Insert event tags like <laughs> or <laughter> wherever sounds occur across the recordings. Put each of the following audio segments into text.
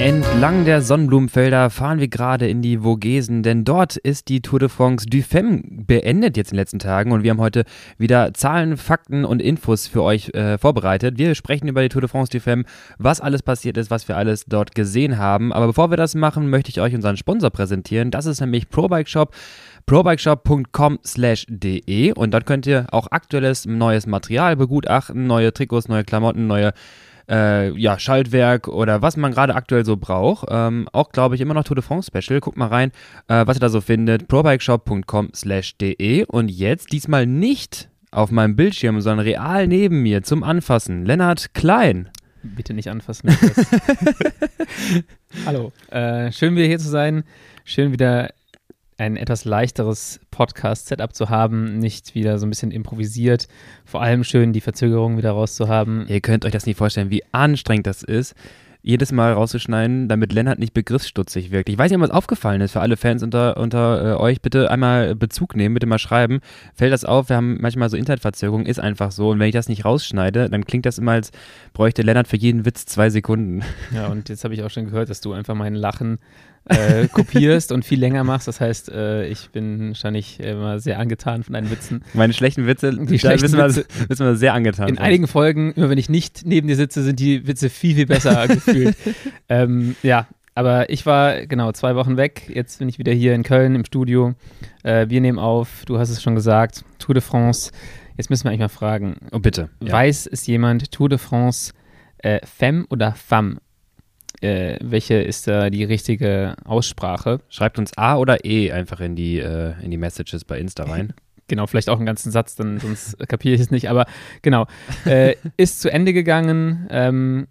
Entlang der Sonnenblumenfelder fahren wir gerade in die Vogesen, denn dort ist die Tour de France du Femme beendet jetzt in den letzten Tagen und wir haben heute wieder Zahlen, Fakten und Infos für euch äh, vorbereitet. Wir sprechen über die Tour de France du Femme, was alles passiert ist, was wir alles dort gesehen haben. Aber bevor wir das machen, möchte ich euch unseren Sponsor präsentieren. Das ist nämlich ProBike Shop probikeshop.com slash de und dort könnt ihr auch aktuelles neues Material begutachten, neue Trikots, neue Klamotten, neue äh, ja, Schaltwerk oder was man gerade aktuell so braucht. Ähm, auch, glaube ich, immer noch Tour de France Special. Guckt mal rein, äh, was ihr da so findet. probikeshop.com slash de und jetzt diesmal nicht auf meinem Bildschirm, sondern real neben mir zum Anfassen. Lennart Klein. Bitte nicht anfassen. <laughs> Hallo. Äh, schön wieder hier zu sein. Schön wieder ein etwas leichteres Podcast-Setup zu haben, nicht wieder so ein bisschen improvisiert. Vor allem schön, die Verzögerung wieder rauszuhaben. Ihr könnt euch das nicht vorstellen, wie anstrengend das ist, jedes Mal rauszuschneiden, damit Lennart nicht begriffsstutzig wirkt. Ich weiß nicht, ob was aufgefallen ist für alle Fans unter, unter äh, euch. Bitte einmal Bezug nehmen, bitte mal schreiben. Fällt das auf? Wir haben manchmal so Internetverzögerungen, ist einfach so. Und wenn ich das nicht rausschneide, dann klingt das immer, als bräuchte Lennart für jeden Witz zwei Sekunden. Ja, und jetzt habe ich auch schon gehört, dass du einfach mein Lachen äh, kopierst und viel länger machst. Das heißt, äh, ich bin wahrscheinlich immer sehr angetan von deinen Witzen. Meine schlechten Witze, die schlechten wissen, Witze, wir, wissen wir sehr angetan. In einigen Folgen, immer wenn ich nicht neben dir sitze, sind die Witze viel, viel besser <laughs> gefühlt. Ähm, ja, aber ich war genau zwei Wochen weg. Jetzt bin ich wieder hier in Köln im Studio. Äh, wir nehmen auf, du hast es schon gesagt, Tour de France. Jetzt müssen wir eigentlich mal fragen. Oh, bitte. Ja. Weiß es jemand, Tour de France, äh, Femme oder Femme? Äh, welche ist da die richtige Aussprache. Schreibt uns A oder E einfach in die, äh, in die Messages bei Insta rein. <laughs> Genau, vielleicht auch einen ganzen Satz, dann sonst <laughs> kapiere ich es nicht. Aber genau, äh, ist zu Ende gegangen, ähm,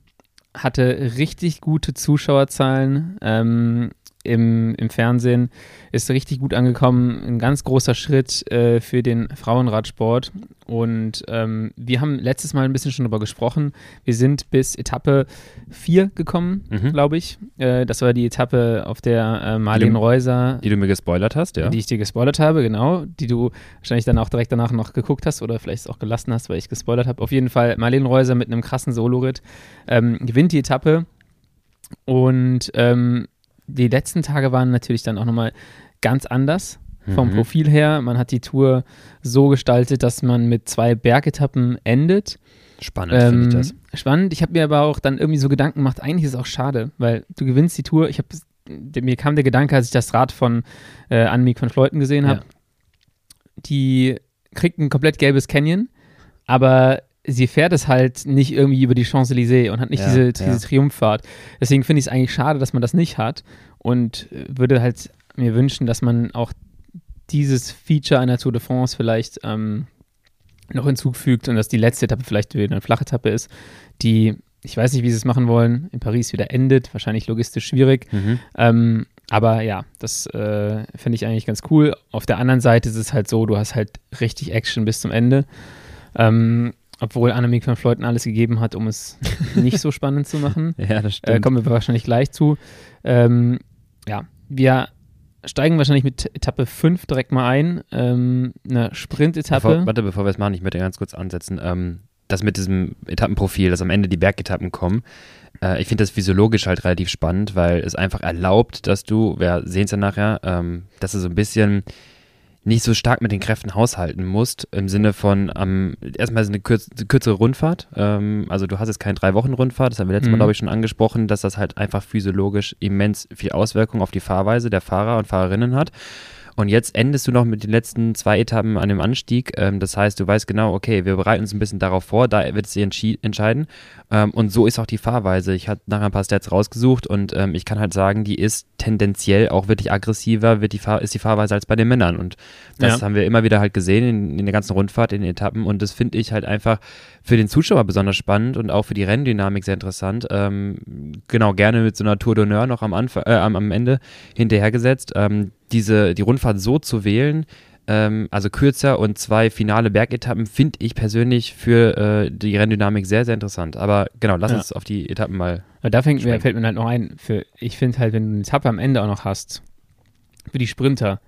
hatte richtig gute Zuschauerzahlen. Ähm, im, im Fernsehen, ist richtig gut angekommen. Ein ganz großer Schritt äh, für den Frauenradsport. Und ähm, wir haben letztes Mal ein bisschen schon darüber gesprochen. Wir sind bis Etappe 4 gekommen, mhm. glaube ich. Äh, das war die Etappe, auf der äh, Marlene Reuser. Die du mir gespoilert hast, ja. Die ich dir gespoilert habe, genau. Die du wahrscheinlich dann auch direkt danach noch geguckt hast oder vielleicht auch gelassen hast, weil ich gespoilert habe. Auf jeden Fall Marlene Reuser mit einem krassen Solo-Ritt ähm, gewinnt die Etappe. Und ähm, die letzten Tage waren natürlich dann auch nochmal ganz anders vom mhm. Profil her. Man hat die Tour so gestaltet, dass man mit zwei Bergetappen endet. Spannend ähm, finde ich das. Spannend. Ich habe mir aber auch dann irgendwie so Gedanken gemacht, eigentlich ist es auch schade, weil du gewinnst die Tour. Ich habe mir kam der Gedanke, als ich das Rad von äh, Annemiek von Fleuten gesehen habe, ja. die kriegt ein komplett gelbes Canyon, aber sie fährt es halt nicht irgendwie über die Champs-Élysées und hat nicht ja, diese, diese ja. Triumphfahrt. Deswegen finde ich es eigentlich schade, dass man das nicht hat und äh, würde halt mir wünschen, dass man auch dieses Feature einer Tour de France vielleicht ähm, noch hinzufügt und dass die letzte Etappe vielleicht wieder eine flache Etappe ist, die, ich weiß nicht, wie sie es machen wollen, in Paris wieder endet, wahrscheinlich logistisch schwierig. Mhm. Ähm, aber ja, das äh, finde ich eigentlich ganz cool. Auf der anderen Seite ist es halt so, du hast halt richtig Action bis zum Ende. Ähm, obwohl Annemiek van Fleuten alles gegeben hat, um es <laughs> nicht so spannend zu machen. Ja, das stimmt. Äh, kommen wir wahrscheinlich gleich zu. Ähm, ja, wir steigen wahrscheinlich mit Etappe 5 direkt mal ein. Ähm, eine Sprint-Etappe. warte, bevor wir es machen, ich möchte ganz kurz ansetzen. Ähm, das mit diesem Etappenprofil, dass am Ende die Bergetappen kommen, äh, ich finde das physiologisch halt relativ spannend, weil es einfach erlaubt, dass du, wir sehen es ja nachher, ähm, dass du so ein bisschen nicht so stark mit den Kräften haushalten musst, im Sinne von ähm, erstmal ist eine kürz, kürzere Rundfahrt. Ähm, also du hast jetzt keine drei Wochen Rundfahrt, das haben wir letztes mhm. Mal, glaube ich, schon angesprochen, dass das halt einfach physiologisch immens viel Auswirkung auf die Fahrweise der Fahrer und Fahrerinnen hat. Und jetzt endest du noch mit den letzten zwei Etappen an dem Anstieg. Ähm, das heißt, du weißt genau, okay, wir bereiten uns ein bisschen darauf vor, da wird es sich entscheiden. Ähm, und so ist auch die Fahrweise. Ich habe nachher ein paar Stats rausgesucht und ähm, ich kann halt sagen, die ist tendenziell auch wirklich aggressiver, wird die Fahr ist die Fahrweise als bei den Männern. Und das ja. haben wir immer wieder halt gesehen in, in der ganzen Rundfahrt, in den Etappen. Und das finde ich halt einfach für den Zuschauer besonders spannend und auch für die Renndynamik sehr interessant. Ähm, genau, gerne mit so einer Tour d'honneur noch am, Anfang, äh, am, am Ende hinterhergesetzt. Diese, die Rundfahrt so zu wählen, ähm, also kürzer und zwei finale Bergetappen, finde ich persönlich für äh, die Renndynamik sehr, sehr interessant. Aber genau, lass ja. uns auf die Etappen mal. Aber da fängt, fällt mir halt noch ein, für, ich finde halt, wenn du eine Etappe am Ende auch noch hast, für die Sprinter,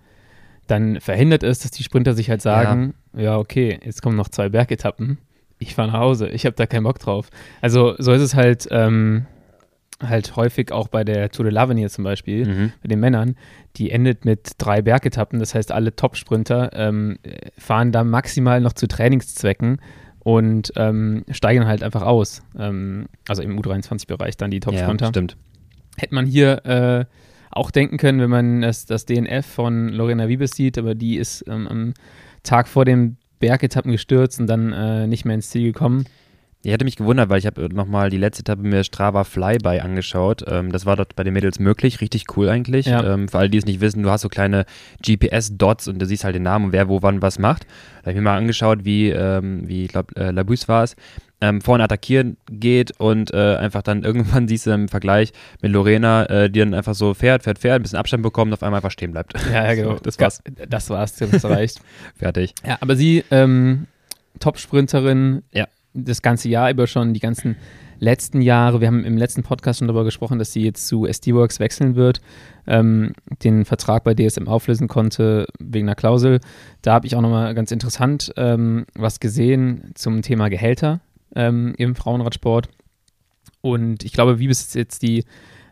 dann verhindert es, dass die Sprinter sich halt sagen, ja, ja okay, jetzt kommen noch zwei Bergetappen, ich fahre nach Hause, ich habe da keinen Bock drauf. Also so ist es halt, ähm, halt häufig auch bei der Tour de l'Avenir zum Beispiel, mhm. bei den Männern, die endet mit drei Bergetappen. Das heißt, alle Top-Sprinter ähm, fahren da maximal noch zu Trainingszwecken und ähm, steigen halt einfach aus. Ähm, also im U23-Bereich dann die Top-Sprinter. Ja, stimmt. Hätte man hier äh, auch denken können, wenn man das, das DNF von Lorena Wiebes sieht, aber die ist ähm, am Tag vor den Bergetappen gestürzt und dann äh, nicht mehr ins Ziel gekommen. Ich hätte mich gewundert, weil ich habe nochmal die letzte Etappe mir Strava Flyby angeschaut. Ähm, das war dort bei den Mädels möglich, richtig cool eigentlich. Ja. Ähm, für alle, die es nicht wissen, du hast so kleine GPS-Dots und du siehst halt den Namen und wer wo wann was macht. Da habe ich mir mal angeschaut, wie, ähm, wie ich glaube, äh, Labus war es, ähm, vorne attackieren geht und äh, einfach dann <laughs> irgendwann siehst du im Vergleich mit Lorena, äh, die dann einfach so fährt, fährt, fährt, ein bisschen Abstand bekommt und auf einmal einfach stehen bleibt. Ja, ja <laughs> genau. So, das war's. Das war's, das reicht. <laughs> Fertig. Ja, aber sie, ähm, Top-Sprinterin, ja das ganze Jahr über schon, die ganzen letzten Jahre. Wir haben im letzten Podcast schon darüber gesprochen, dass sie jetzt zu SD-Works wechseln wird, ähm, den Vertrag bei DSM auflösen konnte wegen einer Klausel. Da habe ich auch nochmal ganz interessant ähm, was gesehen zum Thema Gehälter ähm, im Frauenradsport. Und ich glaube, wie ist jetzt die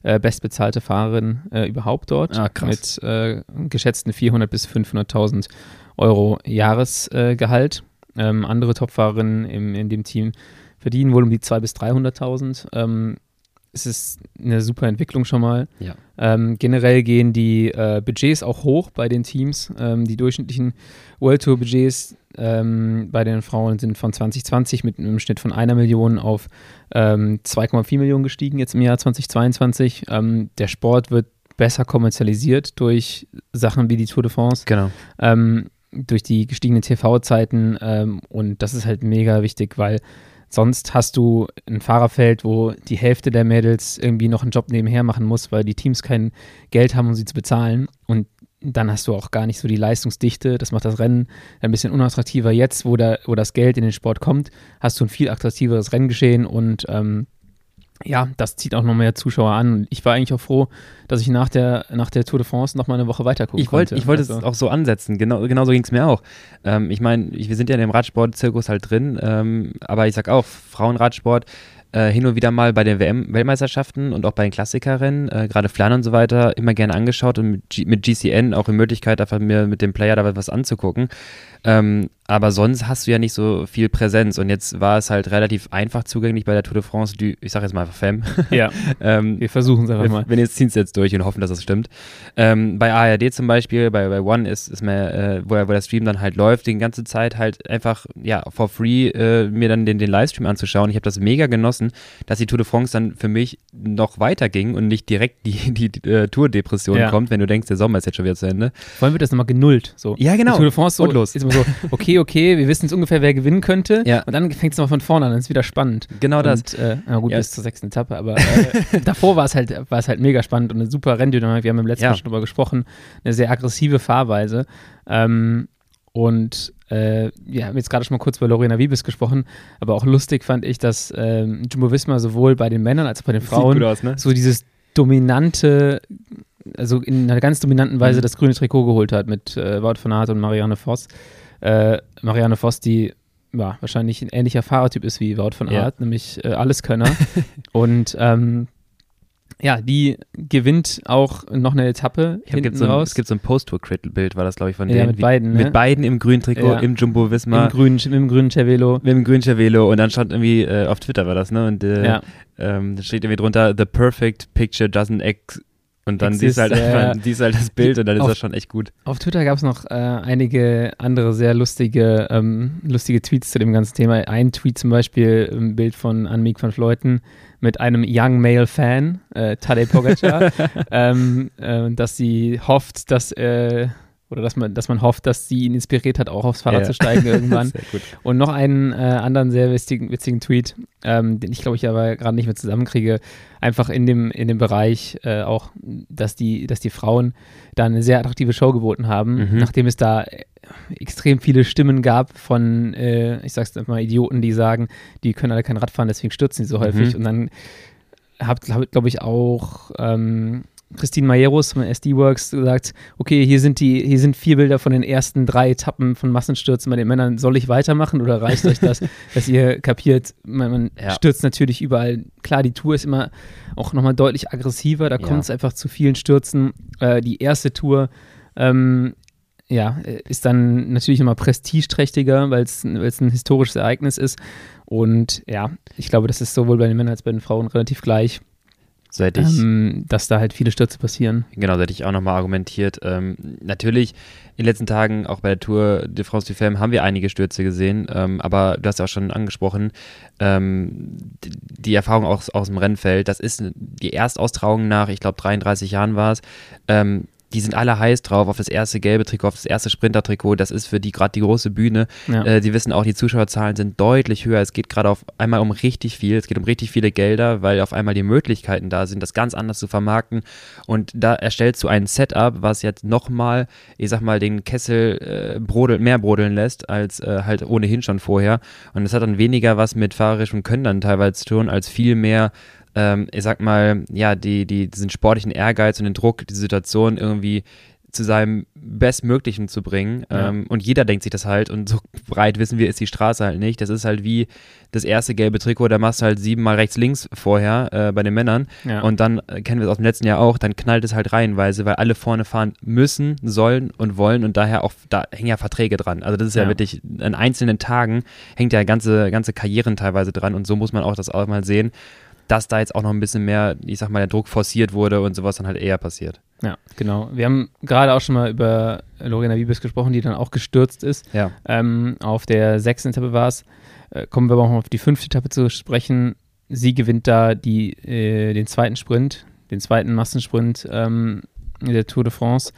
äh, bestbezahlte Fahrerin äh, überhaupt dort ah, mit äh, geschätzten 400.000 bis 500.000 Euro Jahresgehalt. Ähm, andere Topfahrerinnen im, in dem Team verdienen wohl um die 200.000 bis 300.000. Ähm, es ist eine super Entwicklung schon mal. Ja. Ähm, generell gehen die äh, Budgets auch hoch bei den Teams. Ähm, die durchschnittlichen World Tour Budgets ähm, bei den Frauen sind von 2020 mit einem Schnitt von einer Million auf 2,4 ähm, Millionen gestiegen jetzt im Jahr 2022. Ähm, der Sport wird besser kommerzialisiert durch Sachen wie die Tour de France. Genau. Durch die gestiegenen TV-Zeiten ähm, und das ist halt mega wichtig, weil sonst hast du ein Fahrerfeld, wo die Hälfte der Mädels irgendwie noch einen Job nebenher machen muss, weil die Teams kein Geld haben, um sie zu bezahlen und dann hast du auch gar nicht so die Leistungsdichte. Das macht das Rennen ein bisschen unattraktiver. Jetzt, wo, da, wo das Geld in den Sport kommt, hast du ein viel attraktiveres Renngeschehen und ähm, ja, das zieht auch noch mehr Zuschauer an. Und ich war eigentlich auch froh, dass ich nach der, nach der Tour de France noch mal eine Woche weiter gucken ich wollt, konnte. Ich wollte also. es auch so ansetzen. Genau, genau so ging es mir auch. Ähm, ich meine, wir sind ja in dem Radsport-Zirkus halt drin, ähm, aber ich sag auch, Frauenradsport äh, hin und wieder mal bei den WM-Weltmeisterschaften und auch bei den Klassikerinnen, äh, gerade Flan und so weiter, immer gerne angeschaut und mit, G mit GCN auch die Möglichkeit, einfach mir mit dem Player da was anzugucken. Ähm, aber sonst hast du ja nicht so viel Präsenz. Und jetzt war es halt relativ einfach zugänglich bei der Tour de France, die, ich sage jetzt mal einfach <laughs> Femme. Ja. ähm, wir versuchen es einfach mal. Wenn jetzt ziehen es jetzt durch und hoffen, dass das stimmt. Ähm, bei ARD zum Beispiel, bei, bei One ist, ist mir, äh, wo, wo der Stream dann halt läuft, die ganze Zeit halt einfach, ja, for free äh, mir dann den, den Livestream anzuschauen. Ich habe das mega genossen, dass die Tour de France dann für mich noch weiter ging und nicht direkt die, <laughs> die, die äh, Tour-Depression ja. kommt, wenn du denkst, der Sommer ist jetzt schon wieder zu Ende. Vor allem wird das nochmal genullt. So. Ja, genau. Die Tour de France so, und los. Ist immer so, <laughs> okay, okay, wir wissen jetzt ungefähr, wer gewinnen könnte. Ja. Und dann fängt es nochmal von vorne an, dann ist es wieder spannend. Genau das. Und, äh, na gut, ja. bis zur sechsten Etappe, aber äh, <laughs> davor war es halt, halt mega spannend und eine super Renndynamik. Wir haben im letzten ja. Mal schon drüber gesprochen. Eine sehr aggressive Fahrweise. Ähm, und äh, wir haben jetzt gerade schon mal kurz bei Lorena Wiebes gesprochen, aber auch lustig fand ich, dass ähm, Jumbo Visma sowohl bei den Männern als auch bei den Frauen aus, ne? so dieses dominante, also in einer ganz dominanten Weise mhm. das grüne Trikot geholt hat mit äh, Wout van Aert und Marianne Voss äh, Marianne Voss, die ja, wahrscheinlich ein ähnlicher Fahrertyp ist wie Wout von Art, ja. nämlich äh, Alleskönner. <laughs> und ähm, ja, die gewinnt auch noch eine Etappe hinten gibt so ein, raus. Es gibt so ein Post-Tour-Bild, war das, glaube ich, von ja, denen. mit beiden. Mit ne? beiden im grünen Trikot, ja. im Jumbo-Visma. Im grünen, mit dem grünen Cervelo. Mit dem grünen Cervelo. Und dann stand irgendwie, äh, auf Twitter war das, ne? Und äh, ja. ähm, da steht irgendwie drunter, the perfect picture doesn't ex und dann siehst du halt, äh, siehst halt das Bild und dann ist auf, das schon echt gut. Auf Twitter gab es noch äh, einige andere sehr lustige, ähm, lustige Tweets zu dem ganzen Thema. Ein Tweet zum Beispiel, ein Bild von Annemiek van Fleuten mit einem Young Male Fan, äh, Tadej Pogacar, <laughs> ähm, äh, dass sie hofft, dass äh, oder dass man, dass man hofft, dass sie ihn inspiriert hat, auch aufs Fahrrad ja. zu steigen irgendwann. <laughs> Und noch einen äh, anderen sehr witzigen, witzigen Tweet, ähm, den ich glaube ich aber gerade nicht mehr zusammenkriege, einfach in dem, in dem Bereich äh, auch, dass die, dass die Frauen da eine sehr attraktive Show geboten haben, mhm. nachdem es da äh, extrem viele Stimmen gab von, äh, ich sag's einfach mal, Idioten, die sagen, die können alle kein Rad fahren, deswegen stürzen sie so häufig. Mhm. Und dann habt, glaube ich, auch ähm, Christine Mayeros von SD-Works sagt, okay, hier sind die, hier sind vier Bilder von den ersten drei Etappen von Massenstürzen bei den Männern. Soll ich weitermachen oder reicht euch das, <laughs> dass ihr kapiert, man, man ja. stürzt natürlich überall. Klar, die Tour ist immer auch nochmal deutlich aggressiver, da ja. kommt es einfach zu vielen Stürzen. Äh, die erste Tour ähm, ja, ist dann natürlich nochmal prestigeträchtiger, weil es ein historisches Ereignis ist. Und ja, ich glaube, das ist sowohl bei den Männern als auch bei den Frauen relativ gleich. Hätte ich, ähm, dass da halt viele Stürze passieren. Genau, hätte ich auch nochmal argumentiert. Ähm, natürlich, in den letzten Tagen, auch bei der Tour de France du Femme, haben wir einige Stürze gesehen, ähm, aber du hast ja auch schon angesprochen, ähm, die, die, Erfahrung aus, aus dem Rennfeld, das ist die Erstaustragung nach, ich glaube, 33 Jahren war es, ähm, die sind alle heiß drauf auf das erste gelbe Trikot, auf das erste Sprinter-Trikot. Das ist für die gerade die große Bühne. Ja. Äh, die wissen auch, die Zuschauerzahlen sind deutlich höher. Es geht gerade auf einmal um richtig viel. Es geht um richtig viele Gelder, weil auf einmal die Möglichkeiten da sind, das ganz anders zu vermarkten. Und da erstellst du ein Setup, was jetzt nochmal, ich sag mal, den Kessel äh, brodel, mehr brodeln lässt, als äh, halt ohnehin schon vorher. Und das hat dann weniger was mit fahrerischem Können dann teilweise zu tun, als viel mehr ähm, ich sag mal, ja, die, die, diesen sportlichen Ehrgeiz und den Druck, die Situation irgendwie zu seinem Bestmöglichen zu bringen. Ja. Ähm, und jeder denkt sich das halt und so breit wissen wir, ist die Straße halt nicht. Das ist halt wie das erste gelbe Trikot, da machst du halt siebenmal rechts, links vorher äh, bei den Männern. Ja. Und dann äh, kennen wir es aus dem letzten Jahr auch, dann knallt es halt reihenweise, weil alle vorne fahren müssen, sollen und wollen und daher auch, da hängen ja Verträge dran. Also das ist ja, ja wirklich, an einzelnen Tagen hängt ja ganze, ganze Karrieren teilweise dran und so muss man auch das auch mal sehen dass da jetzt auch noch ein bisschen mehr, ich sag mal, der Druck forciert wurde und sowas dann halt eher passiert. Ja, genau. Wir haben gerade auch schon mal über Lorena Wiebes gesprochen, die dann auch gestürzt ist. Ja. Ähm, auf der sechsten Etappe war es. Äh, kommen wir aber auch noch auf die fünfte Etappe zu sprechen. Sie gewinnt da die, äh, den zweiten Sprint, den zweiten Massensprint ähm, der Tour de France.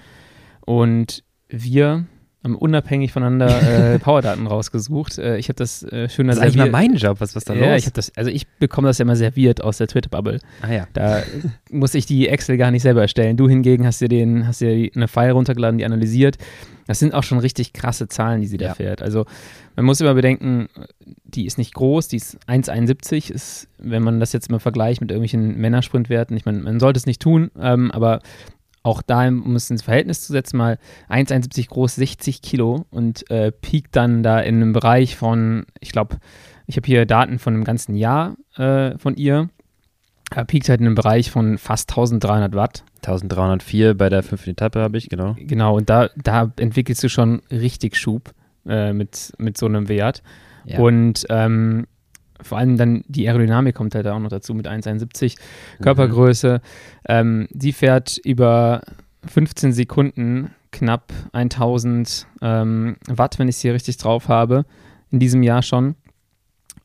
Und wir haben unabhängig voneinander äh, <laughs> Powerdaten rausgesucht. Äh, ich habe das äh, schöner Das ist eigentlich mal mein Job, was was da ja, los? ich habe das, also ich bekomme das ja immer serviert aus der Twitter-Bubble. Ah ja. Da muss ich die Excel gar nicht selber erstellen. Du hingegen hast dir den, hast dir eine File runtergeladen, die analysiert. Das sind auch schon richtig krasse Zahlen, die sie da ja. fährt. Also man muss immer bedenken, die ist nicht groß, die ist 1,71, ist, wenn man das jetzt mal vergleicht mit irgendwelchen Männersprintwerten, ich meine, man sollte es nicht tun, ähm, aber auch da, um es ins Verhältnis zu setzen, mal 1,71 groß, 60 Kilo und äh, piekt dann da in einem Bereich von, ich glaube, ich habe hier Daten von einem ganzen Jahr äh, von ihr. Er piekt halt in einem Bereich von fast 1300 Watt. 1304 bei der fünften Etappe habe ich, genau. Genau, und da, da entwickelst du schon richtig Schub äh, mit, mit so einem Wert. Ja. Und ähm, vor allem dann die Aerodynamik kommt halt auch noch dazu mit 1,71 mhm. Körpergröße. Mhm. Ähm, sie fährt über 15 Sekunden knapp 1000 ähm, Watt, wenn ich sie richtig drauf habe, in diesem Jahr schon.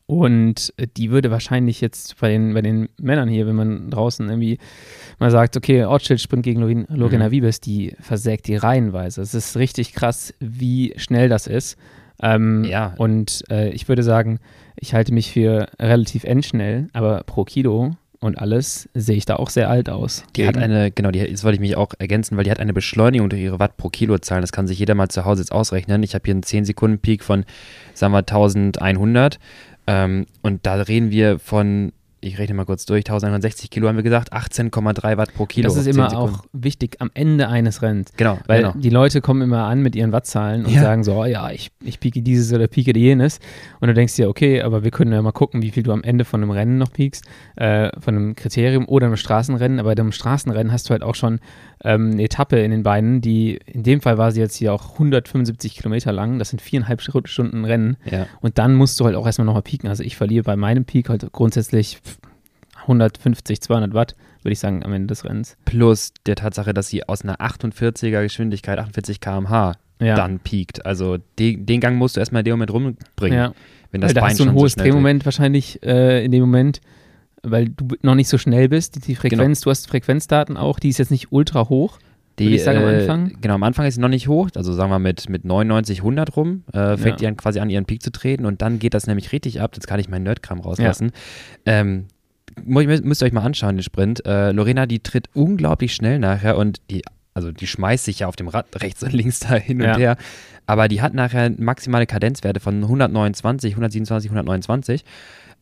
Und die würde wahrscheinlich jetzt bei den, bei den Männern hier, wenn man draußen irgendwie mal sagt, okay, Ortsschild-Sprint gegen Lorena mhm. Wiebes, die versägt die reihenweise. Es ist richtig krass, wie schnell das ist. Ähm, ja. Und äh, ich würde sagen, ich halte mich für relativ endschnell, aber pro Kilo und alles sehe ich da auch sehr alt aus. Die Gegen hat eine, genau, die, das wollte ich mich auch ergänzen, weil die hat eine Beschleunigung durch ihre Watt pro Kilo zahlen. Das kann sich jeder mal zu Hause jetzt ausrechnen. Ich habe hier einen 10-Sekunden-Peak von, sagen wir, 1100. Ähm, und da reden wir von ich rechne mal kurz durch, 1160 Kilo haben wir gesagt, 18,3 Watt pro Kilo. Das ist immer auch wichtig am Ende eines Rennens. Genau. Weil genau. die Leute kommen immer an mit ihren Wattzahlen und ja. sagen so, oh, ja, ich, ich pieke dieses oder pieke jenes. Und du denkst dir, okay, aber wir können ja mal gucken, wie viel du am Ende von einem Rennen noch piekst, äh, von einem Kriterium oder einem Straßenrennen. Aber bei einem Straßenrennen hast du halt auch schon ähm, eine Etappe in den Beinen, die, in dem Fall war sie jetzt hier auch 175 Kilometer lang. Das sind viereinhalb Stunden Rennen. Ja. Und dann musst du halt auch erstmal nochmal pieken. Also ich verliere bei meinem Peak halt grundsätzlich 150, 200 Watt, würde ich sagen, am Ende des Rennens. Plus der Tatsache, dass sie aus einer 48er Geschwindigkeit, 48 km/h, ja. dann piekt. Also den, den Gang musst du erstmal in dem Moment rumbringen. Ja. Wenn das weil da Bein hast du ein hohes so Drehmoment wahrscheinlich äh, in dem Moment, weil du noch nicht so schnell bist. Die Frequenz, genau. du hast Frequenzdaten auch, die ist jetzt nicht ultra hoch. Die, ich sagen, am äh, Anfang? Genau, am Anfang ist sie noch nicht hoch, also sagen wir mit, mit 99, 100 rum, äh, fängt ja. die dann quasi an, ihren Peak zu treten und dann geht das nämlich richtig ab. Jetzt kann ich meinen Nerdkram rauslassen. Ja. Ähm, müsst ihr euch mal anschauen, den Sprint. Äh, Lorena, die tritt unglaublich schnell nachher und die, also die schmeißt sich ja auf dem Rad rechts und links da hin und ja. her. aber die hat nachher maximale Kadenzwerte von 129, 127, 129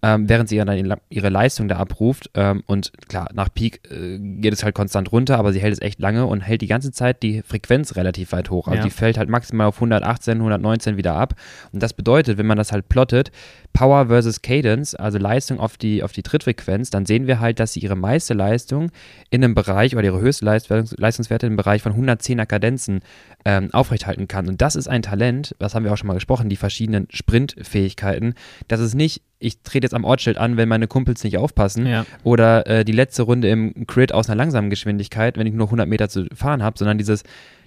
ähm, während sie dann ihre Leistung da abruft. Ähm, und klar, nach Peak äh, geht es halt konstant runter, aber sie hält es echt lange und hält die ganze Zeit die Frequenz relativ weit hoch. Also ja. die fällt halt maximal auf 118, 119 wieder ab. Und das bedeutet, wenn man das halt plottet, Power versus Cadence, also Leistung auf die, auf die Trittfrequenz, dann sehen wir halt, dass sie ihre meiste Leistung in einem Bereich oder ihre höchste Leistungswerte im Bereich von 110er Kadenzen ähm, aufrechthalten kann. Und das ist ein Talent, das haben wir auch schon mal gesprochen, die verschiedenen Sprintfähigkeiten. Das ist nicht, ich trete jetzt am Ortsschild an, wenn meine Kumpels nicht aufpassen ja. oder äh, die letzte Runde im Crit aus einer langsamen Geschwindigkeit, wenn ich nur 100 Meter zu fahren habe, sondern dieses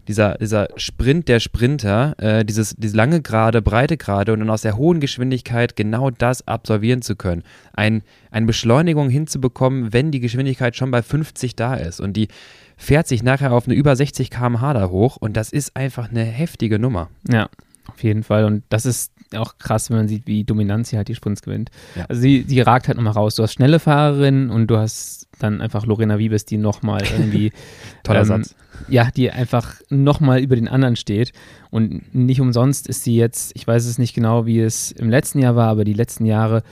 dieser, dieser Sprint der Sprinter, äh, dieses, diese lange Gerade, breite Gerade und dann aus der hohen Geschwindigkeit genau das absolvieren zu können. Ein, eine Beschleunigung hinzubekommen, wenn die Geschwindigkeit schon bei 50 da ist. Und die fährt sich nachher auf eine über 60 km/h da hoch und das ist einfach eine heftige Nummer. Ja, auf jeden Fall. Und das ist auch krass, wenn man sieht, wie dominant sie halt die Sprints gewinnt. Ja. Also sie, sie ragt halt nochmal raus. Du hast schnelle Fahrerinnen und du hast dann einfach Lorena Wiebes, die nochmal irgendwie <laughs> Toller ähm, Satz. Ja, die einfach nochmal über den anderen steht. Und nicht umsonst ist sie jetzt, ich weiß es nicht genau, wie es im letzten Jahr war, aber die letzten Jahre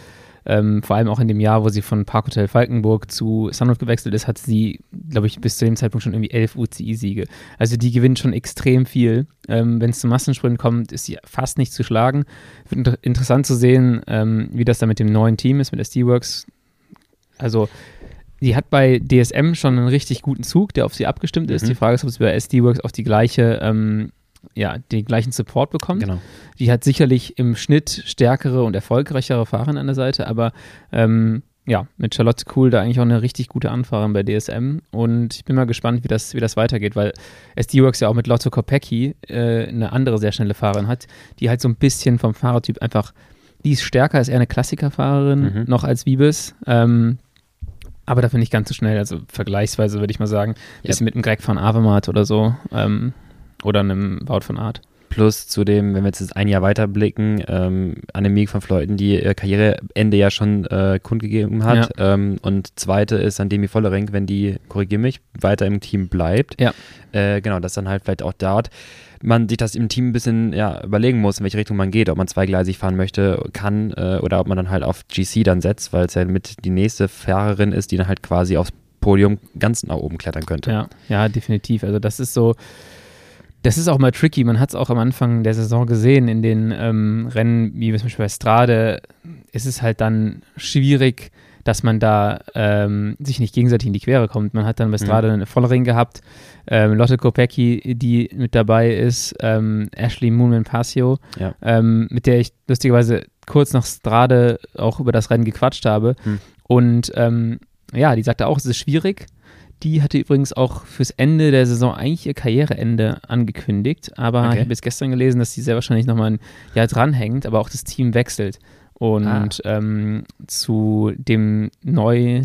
ähm, vor allem auch in dem Jahr, wo sie von Parkhotel Falkenburg zu Sunwolf gewechselt ist, hat sie, glaube ich, bis zu dem Zeitpunkt schon irgendwie elf UCI-Siege. Also die gewinnt schon extrem viel. Ähm, Wenn es zum Massensprint kommt, ist sie fast nicht zu schlagen. Wird interessant zu sehen, ähm, wie das da mit dem neuen Team ist, mit SD-Works. Also die hat bei DSM schon einen richtig guten Zug, der auf sie abgestimmt ist. Mhm. Die Frage ist, ob sie bei SD-Works auch die gleiche ähm, ja, den gleichen Support bekommt. Genau. Die hat sicherlich im Schnitt stärkere und erfolgreichere Fahrer an der Seite, aber ähm, ja, mit Charlotte Kuhl da eigentlich auch eine richtig gute Anfahrerin bei DSM und ich bin mal gespannt, wie das, wie das weitergeht, weil SD-Works ja auch mit Lotto Kopecki äh, eine andere sehr schnelle Fahrerin hat, die halt so ein bisschen vom Fahrertyp einfach, die ist stärker, ist eher eine Klassikerfahrerin mhm. noch als Wiebes, ähm, aber dafür nicht ganz so schnell, also vergleichsweise würde ich mal sagen, ja. bisschen mit einem Greg von Avemat oder so. Ähm, oder einem Wout von Art. Plus zu dem, wenn wir jetzt ein Jahr weiter blicken, ähm, Annemiek von Fleuten, die ihr Karriereende ja schon äh, kundgegeben hat. Ja. Ähm, und zweite ist an Demi Vollerink, wenn die, korrigier mich, weiter im Team bleibt. Ja. Äh, genau, das dann halt vielleicht auch dort man sich das im Team ein bisschen ja, überlegen muss, in welche Richtung man geht, ob man zweigleisig fahren möchte, kann äh, oder ob man dann halt auf GC dann setzt, weil es ja mit die nächste Fahrerin ist, die dann halt quasi aufs Podium ganz nach oben klettern könnte. Ja, ja, definitiv. Also das ist so, das ist auch mal tricky. Man hat es auch am Anfang der Saison gesehen in den ähm, Rennen, wie zum Beispiel bei Strade, ist es halt dann schwierig, dass man da ähm, sich nicht gegenseitig in die Quere kommt. Man hat dann bei Strade mhm. eine Vollering gehabt, ähm, Lotte Kopecki, die mit dabei ist, ähm, Ashley Moonman Passio, ja. Ähm, mit der ich lustigerweise kurz nach Strade auch über das Rennen gequatscht habe. Mhm. Und ähm, ja, die sagte auch, es ist schwierig, die hatte übrigens auch fürs Ende der Saison eigentlich ihr Karriereende angekündigt, aber okay. ich habe jetzt gestern gelesen, dass sie sehr wahrscheinlich nochmal ein Jahr dranhängt, aber auch das Team wechselt und ah. ähm, zu dem neu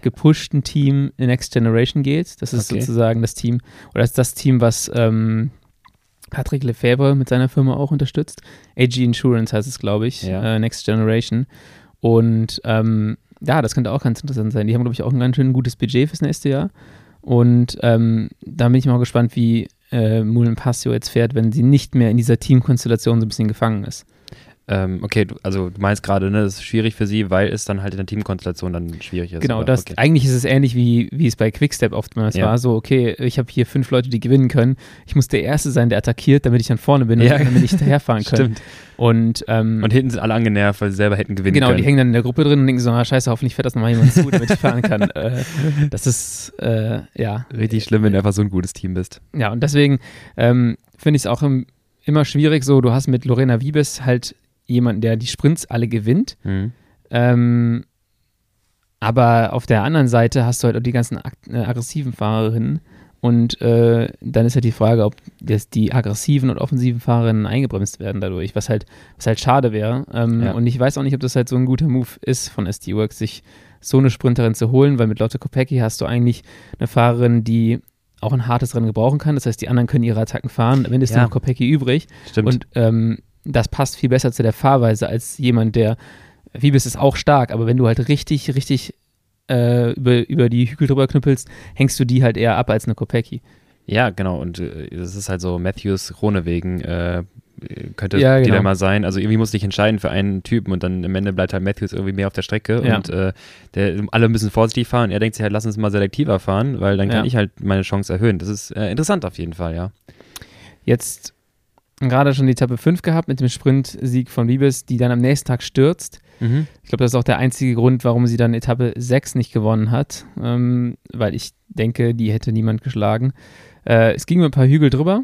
gepushten Team Next Generation geht. Das ist okay. sozusagen das Team, oder das ist das Team, was ähm, Patrick Lefebvre mit seiner Firma auch unterstützt. AG Insurance heißt es, glaube ich, ja. äh, Next Generation. Und ähm, ja, das könnte auch ganz interessant sein. Die haben, glaube ich, auch ein ganz schön gutes Budget fürs nächste Jahr. Und ähm, da bin ich mal gespannt, wie äh, Mullen Passio jetzt fährt, wenn sie nicht mehr in dieser Teamkonstellation so ein bisschen gefangen ist. Ähm, okay, du, also du meinst gerade, ne, das ist schwierig für sie, weil es dann halt in der Teamkonstellation dann schwierig ist. Genau, das, okay. eigentlich ist es ähnlich wie, wie es bei Quickstep oftmals ja. war. So, okay, ich habe hier fünf Leute, die gewinnen können. Ich muss der Erste sein, der attackiert, damit ich dann vorne bin ja. und damit ich hinterherfahren <laughs> kann. Stimmt. Und, ähm, und hinten sind alle angenervt, weil sie selber hätten gewinnen genau, können. Genau, die hängen dann in der Gruppe drin und denken so, ah, scheiße, hoffentlich fährt das nochmal jemand zu, damit ich fahren kann. <laughs> äh, das ist, äh, ja. Richtig schlimm, wenn du einfach so ein gutes Team bist. Ja, und deswegen ähm, finde ich es auch im, immer schwierig so, du hast mit Lorena Wiebes halt jemanden, der die Sprints alle gewinnt. Mhm. Ähm, aber auf der anderen Seite hast du halt auch die ganzen äh, aggressiven Fahrerinnen. Und äh, dann ist halt die Frage, ob das die aggressiven und offensiven Fahrerinnen eingebremst werden dadurch, was halt, was halt schade wäre. Ähm, ja. Und ich weiß auch nicht, ob das halt so ein guter Move ist von SD Works, sich so eine Sprinterin zu holen, weil mit Lotte Kopecki hast du eigentlich eine Fahrerin, die auch ein hartes Rennen gebrauchen kann. Das heißt, die anderen können ihre Attacken fahren. Am Ende ist ja. noch Kopecki übrig. Stimmt. Und ähm, das passt viel besser zu der Fahrweise als jemand, der, Wiebes ist auch stark, aber wenn du halt richtig, richtig äh, über, über die Hügel drüber knüppelst, hängst du die halt eher ab als eine Kopecki. Ja, genau. Und äh, das ist halt so Matthews Rone wegen äh, könnte Ja, genau. mal sein. Also irgendwie muss dich entscheiden für einen Typen und dann am Ende bleibt halt Matthews irgendwie mehr auf der Strecke Ja. und äh, der, alle müssen vorsichtig fahren. Er denkt sich halt, lass uns mal selektiver fahren, weil dann kann Ja. ich halt meine Chance erhöhen. Das ist äh, interessant auf jeden Fall, ja. Jetzt gerade schon die Etappe 5 gehabt mit dem Sprintsieg von Wiebes, die dann am nächsten Tag stürzt. Mhm. Ich glaube, das ist auch der einzige Grund, warum sie dann Etappe 6 nicht gewonnen hat, ähm, weil ich denke, die hätte niemand geschlagen. Äh, es ging über ein paar Hügel drüber.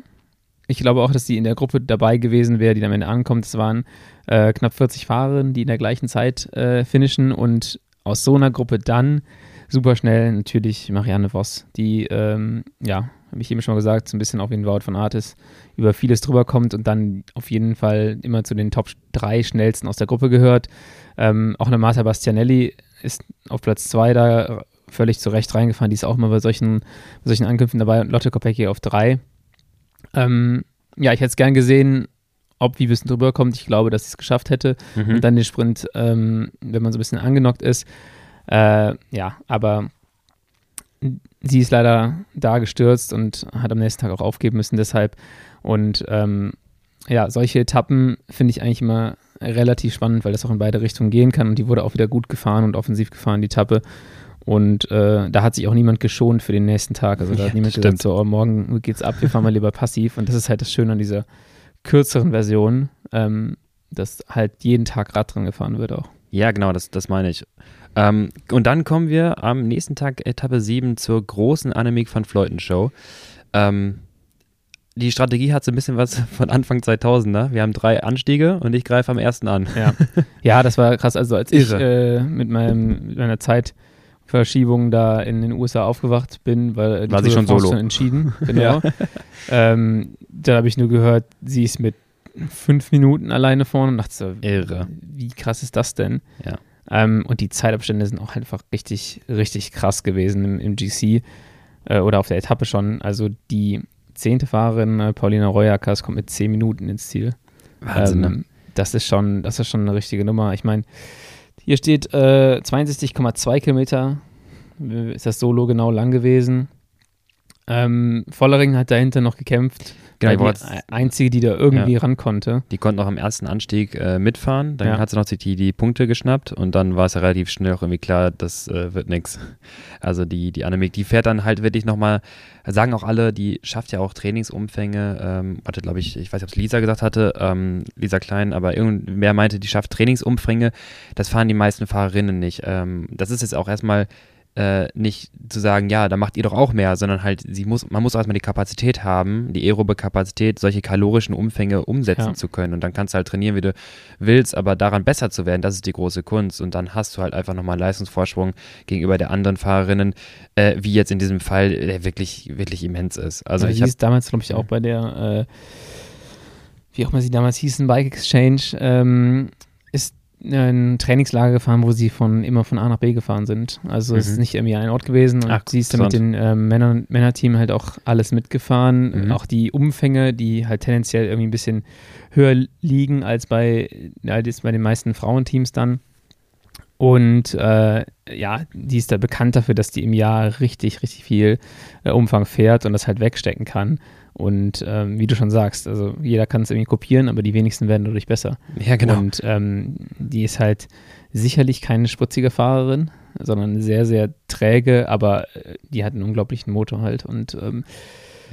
Ich glaube auch, dass sie in der Gruppe dabei gewesen wäre, die am Ende ankommt. Es waren äh, knapp 40 Fahrerinnen, die in der gleichen Zeit äh, finishen und aus so einer Gruppe dann super schnell natürlich Marianne Voss, die, ähm, ja, habe ich eben schon mal gesagt, so ein bisschen auch wie ein Wout von Artis, über vieles drüber kommt und dann auf jeden Fall immer zu den Top 3 schnellsten aus der Gruppe gehört. Ähm, auch eine Marta Bastianelli ist auf Platz 2 da völlig zu Recht reingefahren. Die ist auch mal bei solchen, bei solchen Ankünften dabei und Lotte Kopecky auf 3. Ähm, ja, ich hätte es gern gesehen, ob wie bisschen drüber kommt. Ich glaube, dass sie es geschafft hätte. Mhm. Und dann den Sprint, ähm, wenn man so ein bisschen angenockt ist. Äh, ja, aber sie ist leider da gestürzt und hat am nächsten Tag auch aufgeben müssen deshalb. Und ähm, ja, solche Etappen finde ich eigentlich immer relativ spannend, weil das auch in beide Richtungen gehen kann. Und die wurde auch wieder gut gefahren und offensiv gefahren, die Etappe. Und äh, da hat sich auch niemand geschont für den nächsten Tag. Also da Ja, hat niemand gesagt, so, oh, morgen geht's ab, wir fahren mal lieber passiv. Und das ist halt das Schöne an dieser kürzeren Version, ähm, dass halt jeden Tag Rad dran gefahren wird auch. Ja, genau, das, das meine ich. Ähm, und dann kommen wir am nächsten Tag, Etappe 7, zur großen Annemiek van Fleuten Show. Ähm, die Strategie hat so ein bisschen was von Anfang 2000er. Wir haben drei Anstiege und ich greife am ersten an. Ja, <laughs> ja das war krass. Also als ich Irre. äh, mit, meinem, mit meiner Zeitverschiebung da in den USA aufgewacht bin, weil die War sie schon solo. schon entschieden. <laughs> Genau. ähm, da habe ich nur gehört, sie ist mit fünf Minuten alleine vorne und dachte so, Irre. wie krass ist das denn? Ja. Ähm, und die Zeitabstände sind auch einfach richtig, richtig krass gewesen im, im GC äh, oder auf der Etappe schon. Also die zehnte Fahrerin, äh, Paulina Royakas, kommt mit zehn Minuten ins Ziel. Wahnsinn. Ähm, ne? das ist schon, das ist schon eine richtige Nummer. Ich meine, hier steht äh, 62,2 Kilometer. Äh, Ist das Solo genau lang gewesen? Ähm, Vollering hat dahinter noch gekämpft. Genau, die einzige, die da irgendwie ran konnte. Die konnten auch am ersten Anstieg äh, mitfahren. Dann Ja. hat sie noch die, die Punkte geschnappt und dann war es ja relativ schnell auch irgendwie klar, das äh, wird nix. <laughs> Also die, die Annemiek, die fährt dann halt wirklich nochmal, sagen auch alle, die schafft ja auch Trainingsumfänge. Ähm, warte, glaube ich, ich weiß nicht, ob es Lisa gesagt hatte, ähm, Lisa Klein, aber irgendwer meinte, die schafft Trainingsumfänge. Das fahren die meisten Fahrerinnen nicht. Ähm, das ist jetzt auch erstmal äh, nicht zu sagen, ja, da macht ihr doch auch mehr, sondern halt, sie muss, man muss erstmal die Kapazität haben, die aerobe Kapazität, solche kalorischen Umfänge umsetzen Ja. zu können. Und dann kannst du halt trainieren, wie du willst, aber daran besser zu werden, das ist die große Kunst. Und dann hast du halt einfach nochmal einen Leistungsvorsprung gegenüber der anderen Fahrerinnen, äh, wie jetzt in diesem Fall, der wirklich, wirklich immens ist. Also Weil ich hieß damals, glaube ich, auch bei der, äh, wie auch immer sie damals hießen, Bike Exchange, ähm, ein Trainingslager gefahren, wo sie von immer von A nach B gefahren sind. Also es Mhm. ist nicht irgendwie ein Ort gewesen und Ach, sie ist dann mit den ähm, Männern, Männerteam halt auch alles mitgefahren. Mhm. Auch die Umfänge, die halt tendenziell irgendwie ein bisschen höher liegen als bei, als bei den meisten Frauenteams dann. Und äh, ja, die ist da bekannt dafür, dass die im Jahr richtig, richtig viel äh, Umfang fährt und das halt wegstecken kann. Und ähm, wie du schon sagst, also jeder kann es irgendwie kopieren, aber die wenigsten werden dadurch besser. ja genau. Und ähm, die ist halt sicherlich keine spritzige Fahrerin, sondern sehr, sehr träge, aber äh, die hat einen unglaublichen Motor halt. Und ähm,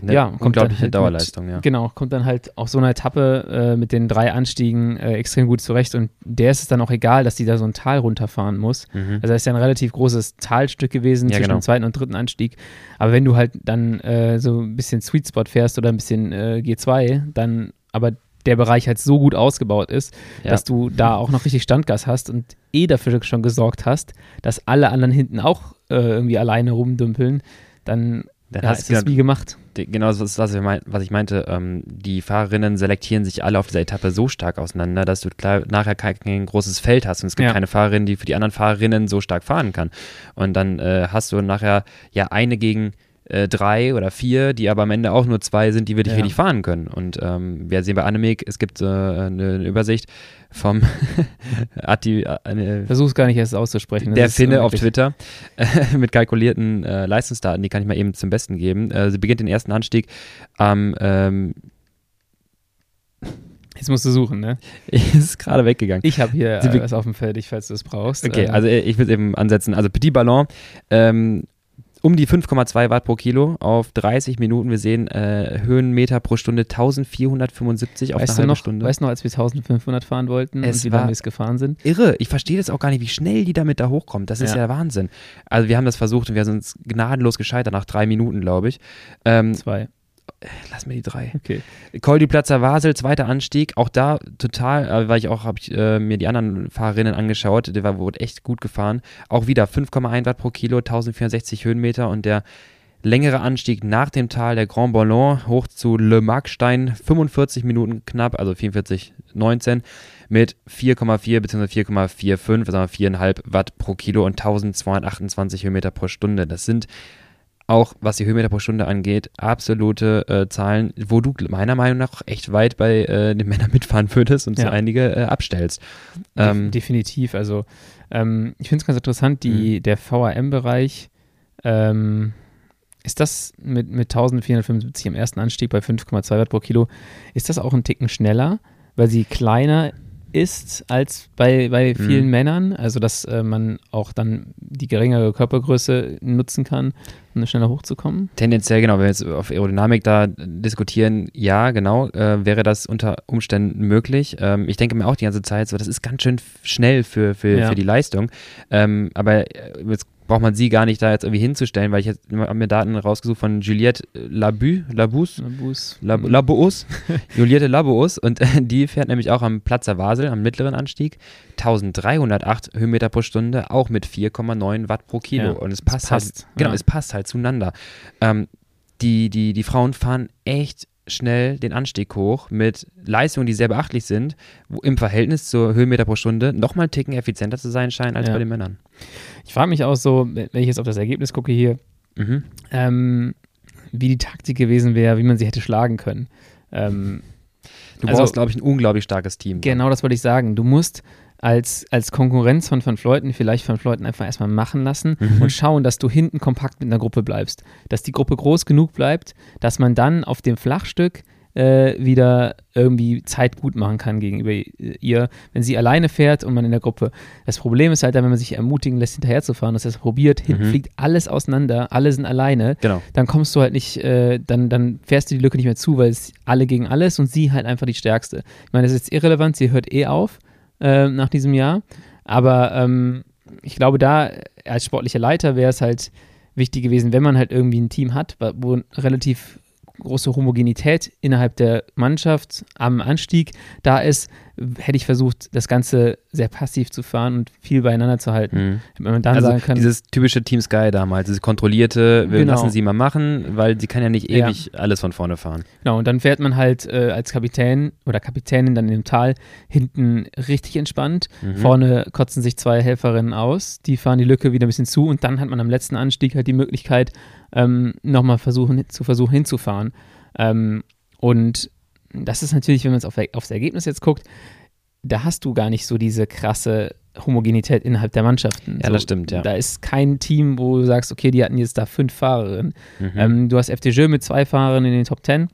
Eine ja, kommt dann unglaubliche halt Dauerleistung, mit, ja. Genau, kommt dann halt auf so einer Etappe äh, mit den drei Anstiegen äh, extrem gut zurecht. Und der ist es dann auch egal, dass die da so ein Tal runterfahren muss. Mhm. Also das ist ja ein relativ großes Talstück gewesen Ja, zwischen genau. dem zweiten und dritten Anstieg. Aber wenn du halt dann äh, so ein bisschen Sweet Spot fährst oder ein bisschen äh, G2, dann aber der Bereich halt so gut ausgebaut ist, Ja. dass du da auch noch richtig Standgas hast und eh dafür schon gesorgt hast, dass alle anderen hinten auch äh, irgendwie alleine rumdümpeln, dann Dann hast du es wie gemacht. Genau, das ist, was was ich meinte. Ähm, die Fahrerinnen selektieren sich alle auf dieser Etappe so stark auseinander, dass du klar, nachher kein, kein großes Feld hast und es gibt Ja. keine Fahrerin, die für die anderen Fahrerinnen so stark fahren kann. Und dann äh, hast du nachher ja eine gegen äh, drei oder vier, die aber am Ende auch nur zwei sind, die wirklich Ja. richtig fahren können. Und ähm, wir sehen bei Annemiek, es gibt äh, eine, Übersicht vom <laughs> Atti, äh, Versuch's gar nicht erst auszusprechen. Der Finne auf Twitter äh, <laughs> mit kalkulierten äh, Leistungsdaten, die kann ich mal eben zum Besten geben. Äh, sie beginnt den ersten Anstieg am, ähm, Jetzt musst du suchen, ne? <laughs> ist gerade weggegangen. Ich habe hier äh, was auf dem Feld, falls du es brauchst. Okay, ähm. also ich will es eben ansetzen. Also Petit Ballon, ähm, um die 5,2 Watt pro Kilo auf 30 Minuten. Wir sehen äh, Höhenmeter pro Stunde 1475 auf weißt eine halbe noch, Stunde. Weißt du noch, als wir 1500 fahren wollten es und wie lange wir es gefahren sind? Irre. Ich verstehe das auch gar nicht, wie schnell die damit da hochkommt. Das ist ja. ja Wahnsinn. Also wir haben das versucht und wir sind gnadenlos gescheitert nach drei Minuten, glaube ich. Ähm, Zwei lass mir die drei. Okay. Col du Platzer Basel, zweiter Anstieg, auch da total, äh, weil ich auch, habe ich äh, mir die anderen Fahrerinnen angeschaut, der war, wurde echt gut gefahren. Auch wieder 5,1 Watt pro Kilo, 1064 Höhenmeter und der längere Anstieg nach dem Tal, der Grand Ballon, hoch zu Le Markstein, 45 Minuten knapp, also 44,19 mit 4,4 bzw. 4,45, also 4,5 Watt pro Kilo und 1228 Höhenmeter pro Stunde. Das sind auch was die Höhenmeter pro Stunde angeht, absolute äh, Zahlen, wo du meiner Meinung nach echt weit bei äh, den Männern <laughs> mitfahren würdest und ja. so einige äh, abstellst. Ähm, Definitiv. Also ähm, ich finde es ganz interessant, die, mhm. der VAM-Bereich ähm, ist das mit, mit 1475 im ersten Anstieg bei 5,2 Watt pro Kilo, ist das auch ein Ticken schneller, weil sie kleiner ist als bei, bei vielen mhm. Männern. Also, dass äh, man auch dann die geringere Körpergröße nutzen kann, um schneller hochzukommen? Tendenziell, genau. Wenn wir jetzt auf Aerodynamik da diskutieren, ja, genau, äh, wäre das unter Umständen möglich. Ähm, ich denke mir auch die ganze Zeit so, das ist ganz schön schnell für, für, ja. für die Leistung. Ähm, aber äh, jetzt braucht man sie gar nicht da jetzt irgendwie hinzustellen, weil ich jetzt habe mir Daten rausgesucht von Juliette Labu, Labus, Labus, Lab, Labuus, <laughs> Juliette Labuus und äh, die fährt nämlich auch am Platzer Basel, am mittleren Anstieg, 1308 Höhenmeter pro Stunde, auch mit 4,9 Watt pro Kilo ja, und es passt, es passt halt, genau, es passt halt zueinander. Ähm, die, die, die Frauen fahren echt schnell den Anstieg hoch mit Leistungen, die sehr beachtlich sind, wo im Verhältnis zur Höhenmeter pro Stunde nochmal einen Ticken effizienter zu sein scheinen als ja. bei den Männern. Ich frage mich auch so, wenn ich jetzt auf das Ergebnis gucke hier, mhm. ähm, wie die Taktik gewesen wäre, wie man sie hätte schlagen können. Ähm, du also, brauchst, glaube ich, ein unglaublich starkes Team. Genau, das wollte ich sagen. Du musst als, als Konkurrenz von Van Fleuten vielleicht Van Fleuten einfach erstmal machen lassen mhm. und schauen, dass du hinten kompakt mit einer Gruppe bleibst. Dass die Gruppe groß genug bleibt, dass man dann auf dem Flachstück äh, wieder irgendwie Zeit gut machen kann gegenüber ihr, wenn sie alleine fährt und man in der Gruppe. Das Problem ist halt dann, wenn man sich ermutigen lässt, hinterherzufahren, dass er es probiert, hinten mhm. fliegt alles auseinander, alle sind alleine, genau. dann kommst du halt nicht, äh, dann, dann fährst du die Lücke nicht mehr zu, weil es alle gegen alles und sie halt einfach die Stärkste. Ich meine, das ist irrelevant, sie hört eh auf äh, nach diesem Jahr, aber ähm, ich glaube, da als sportlicher Leiter wäre es halt wichtig gewesen, wenn man halt irgendwie ein Team hat, wo relativ große Homogenität innerhalb der Mannschaft am Anstieg da ist, hätte ich versucht, das Ganze sehr passiv zu fahren und viel beieinander zu halten. Mhm. Wenn man dann also sagen kann, dieses typische Team Sky damals, dieses kontrollierte, wir genau. lassen sie mal machen, weil sie kann ja nicht ewig ja. alles von vorne fahren. Genau, und dann fährt man halt äh, als Kapitän oder Kapitänin dann in dem Tal hinten richtig entspannt. Mhm. Vorne kotzen sich zwei Helferinnen aus, die fahren die Lücke wieder ein bisschen zu und dann hat man am letzten Anstieg halt die Möglichkeit, ähm, nochmal versuchen, zu versuchen hinzufahren. Ähm, und das ist natürlich, wenn man jetzt auf, aufs Ergebnis jetzt guckt, da hast du gar nicht so diese krasse Homogenität innerhalb der Mannschaften. Ja, so, das stimmt, ja. Da ist kein Team, wo du sagst, okay, die hatten jetzt da fünf Fahrerinnen. Mhm. Ähm, du hast FDJ mit zwei Fahrerinnen in den Top Ten.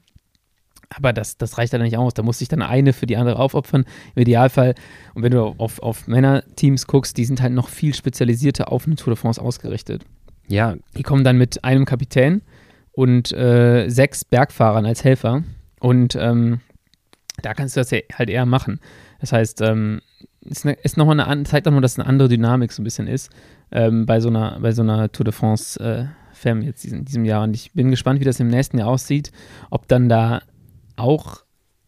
Aber das, das reicht dann nicht aus. Da muss sich dann eine für die andere aufopfern. Im Idealfall, und wenn du auf, auf Männerteams guckst, die sind halt noch viel spezialisierter auf eine Tour de France ausgerichtet. Ja. Die kommen dann mit einem Kapitän und äh, sechs Bergfahrern als Helfer. Und ähm, da kannst du das ja halt eher machen. Das heißt, ähm, ist, ne, ist noch mal eine, zeigt nochmal, dass eine andere Dynamik so ein bisschen ist ähm, bei, so einer, bei so einer Tour de France äh, Femme jetzt in diesem Jahr. Und ich bin gespannt, wie das im nächsten Jahr aussieht. Ob dann da auch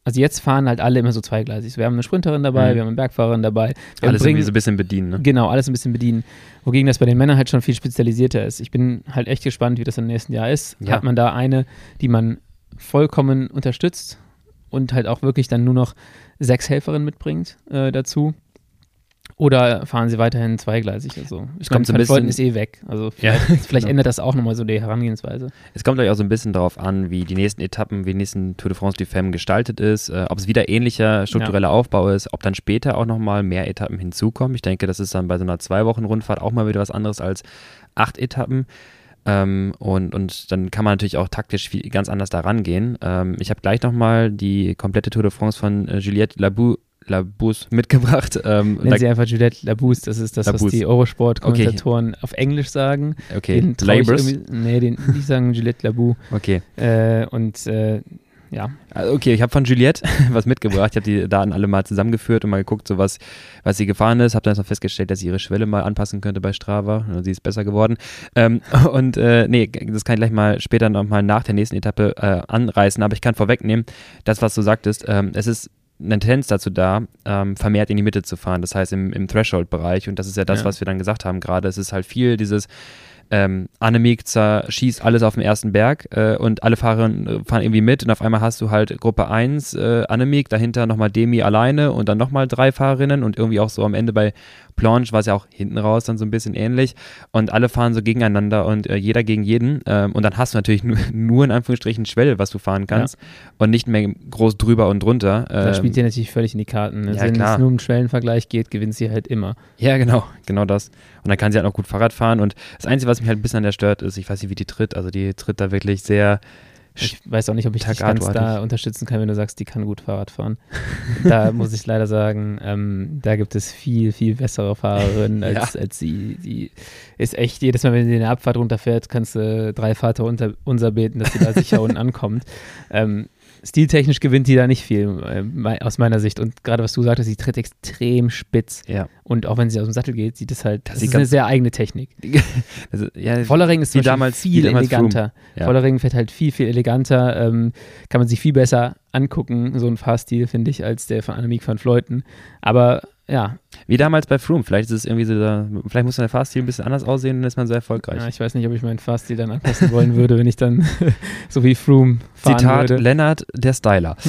also jetzt fahren halt alle immer so zweigleisig. Wir haben eine Sprinterin dabei, mhm. wir haben eine Bergfahrerin dabei. Alles bringen, irgendwie so ein bisschen bedienen, ne? Genau, alles ein bisschen bedienen. Wogegen das bei den Männern halt schon viel spezialisierter ist. Ich bin halt echt gespannt, wie das im nächsten Jahr ist. Ja. Hat man da eine, die man vollkommen unterstützt und halt auch wirklich dann nur noch sechs Helferinnen mitbringt äh, dazu. Oder fahren sie weiterhin zweigleisig? Also, ich glaube, bisschen ist eh weg. Also vielleicht, ja, <laughs> vielleicht genau. ändert das auch nochmal so die Herangehensweise. Es kommt euch auch so ein bisschen darauf an, wie die nächsten Etappen, wie die nächsten Tour de France du Femme gestaltet ist, äh, ob es wieder ähnlicher struktureller ja. Aufbau ist, ob dann später auch nochmal mehr Etappen hinzukommen. Ich denke, das ist dann bei so einer Zwei-Wochen-Rundfahrt auch mal wieder was anderes als acht Etappen. Ähm, und, und dann kann man natürlich auch taktisch viel, ganz anders da rangehen. Ähm, ich habe gleich nochmal die komplette Tour de France von äh, Juliette Labou Labous mitgebracht. Ähm, Nennen Sie einfach Juliette Labous, das ist das, Labous. was die Eurosport-Kommentatoren okay. auf Englisch sagen. Okay, den Labors? Nee, den, die <laughs> sagen Juliette Labou. Okay. Äh, und äh, ja. Also, okay, ich habe von Juliette <laughs> was mitgebracht. Ich habe die Daten alle mal zusammengeführt und mal geguckt, so was, was sie gefahren ist. Habe dann noch festgestellt, dass sie ihre Schwelle mal anpassen könnte bei Strava. Sie ist besser geworden. Ähm, <laughs> und äh, nee, das kann ich gleich mal später nochmal nach der nächsten Etappe äh, anreißen. Aber ich kann vorwegnehmen, das, was du sagtest, ähm, es ist eine Tendenz dazu da, ähm, vermehrt in die Mitte zu fahren, das heißt im, im Threshold-Bereich. Und das ist ja das, ja. was wir dann gesagt haben gerade. Es ist halt viel dieses, ähm, Annemiek schießt alles auf dem ersten Berg äh, und alle Fahrerinnen äh, fahren irgendwie mit und auf einmal hast du halt Gruppe 1 äh, Annemiek, dahinter nochmal Demi alleine und dann nochmal drei Fahrerinnen und irgendwie auch so am Ende bei Planche war es ja auch hinten raus dann so ein bisschen ähnlich und alle fahren so gegeneinander und äh, jeder gegen jeden ähm, und dann hast du natürlich nur, <laughs> nur in Anführungsstrichen Schwelle, was du fahren kannst ja. und nicht mehr groß drüber und drunter. Ähm, das spielt dir natürlich völlig in die Karten. Also ja, wenn es nur um Schwellenvergleich geht, gewinnt sie halt immer. Ja, genau, genau das. Und dann kann sie halt auch gut Fahrrad fahren und das Einzige, was mich halt ein bisschen an der stört, ist, ich weiß nicht, wie die tritt, also die tritt da wirklich sehr ich weiß auch nicht, ob ich dich ganz da unterstützen kann, wenn du sagst, die kann gut Fahrrad fahren. da <laughs> muss ich leider sagen, ähm, da gibt es viel, viel bessere Fahrerinnen als, ja. als sie. Die ist echt, jedes Mal, wenn sie in der Abfahrt runterfährt, kannst du drei Vater unter, unser beten, dass sie da sicher <laughs> unten ankommt. Ähm, stiltechnisch gewinnt die da nicht viel, äh, aus meiner Sicht. Und gerade was du sagtest, sie tritt extrem spitz. Ja. Und auch wenn sie aus dem Sattel geht, sieht es halt, das, das ist eine sehr eigene Technik. <laughs> also, ja, Vollering ist damals, viel eleganter. Ja. Vollering fährt halt viel, viel eleganter. Ähm, kann man sich viel besser angucken, so ein Fahrstil, finde ich, als der von Annemiek van Fleuten. Aber ja. Wie damals bei Froome. Vielleicht ist es irgendwie so, da, vielleicht muss der Fahrstil ein bisschen anders aussehen dann ist man so erfolgreich. Ja, ich weiß nicht, ob ich meinen Fahrstil dann anpassen wollen würde, wenn ich dann <laughs> so wie Froome fahren Zitat würde. Lennart, der Styler. <laughs>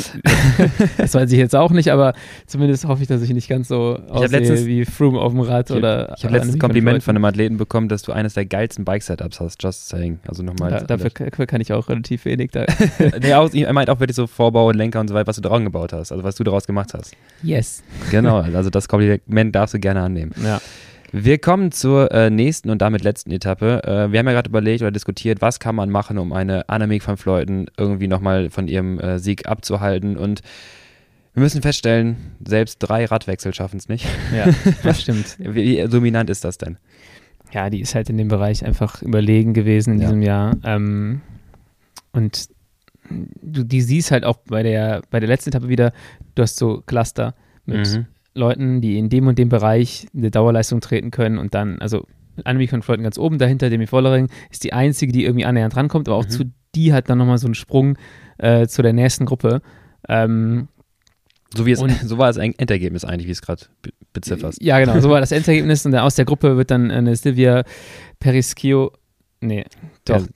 <laughs> das weiß ich jetzt auch nicht, aber zumindest hoffe ich, dass ich nicht ganz so ich aussehe letztens, wie Froome auf dem Rad ich, oder Ich habe letztens ein Kompliment von einem Athleten bekommen, dass du eines der geilsten Bike-Setups hast, just saying. Also nochmal. Da, dafür, dafür, kann ich auch relativ wenig. Da. <laughs> nee, auch, er meint auch wirklich so Vorbau und Lenker und so weiter, was du daraus gebaut hast, also was du daraus gemacht hast. Yes. Genau, also das Kompliment darfst du gerne annehmen. Ja. Wir kommen zur äh, nächsten und damit letzten Etappe. Äh, wir haben ja gerade überlegt oder diskutiert, was kann man machen, um eine Annemiek van Fleuten irgendwie nochmal von ihrem äh, Sieg abzuhalten. Und wir müssen feststellen, selbst drei Radwechsel schaffen es nicht. Ja, <laughs> das stimmt. Wie dominant ist das denn? Ja, die ist halt in dem Bereich einfach überlegen gewesen in ja. diesem Jahr. Ähm, und du die siehst halt auch bei der, bei der letzten Etappe wieder, du hast so Cluster mit mhm. Leuten, die in dem und dem Bereich eine Dauerleistung treten können und dann, also Annemiek von Fleuten ganz oben, dahinter Demi Vollering ist die einzige, die irgendwie annähernd rankommt, aber auch mhm. zu die hat dann nochmal so einen Sprung äh, zu der nächsten Gruppe. Ähm, so, wie es, und, <laughs> so war das Endergebnis eigentlich, wie es gerade bezifferst. Ja, genau, so war das Endergebnis und aus der Gruppe wird dann eine Silvia Perischio, nee, doch.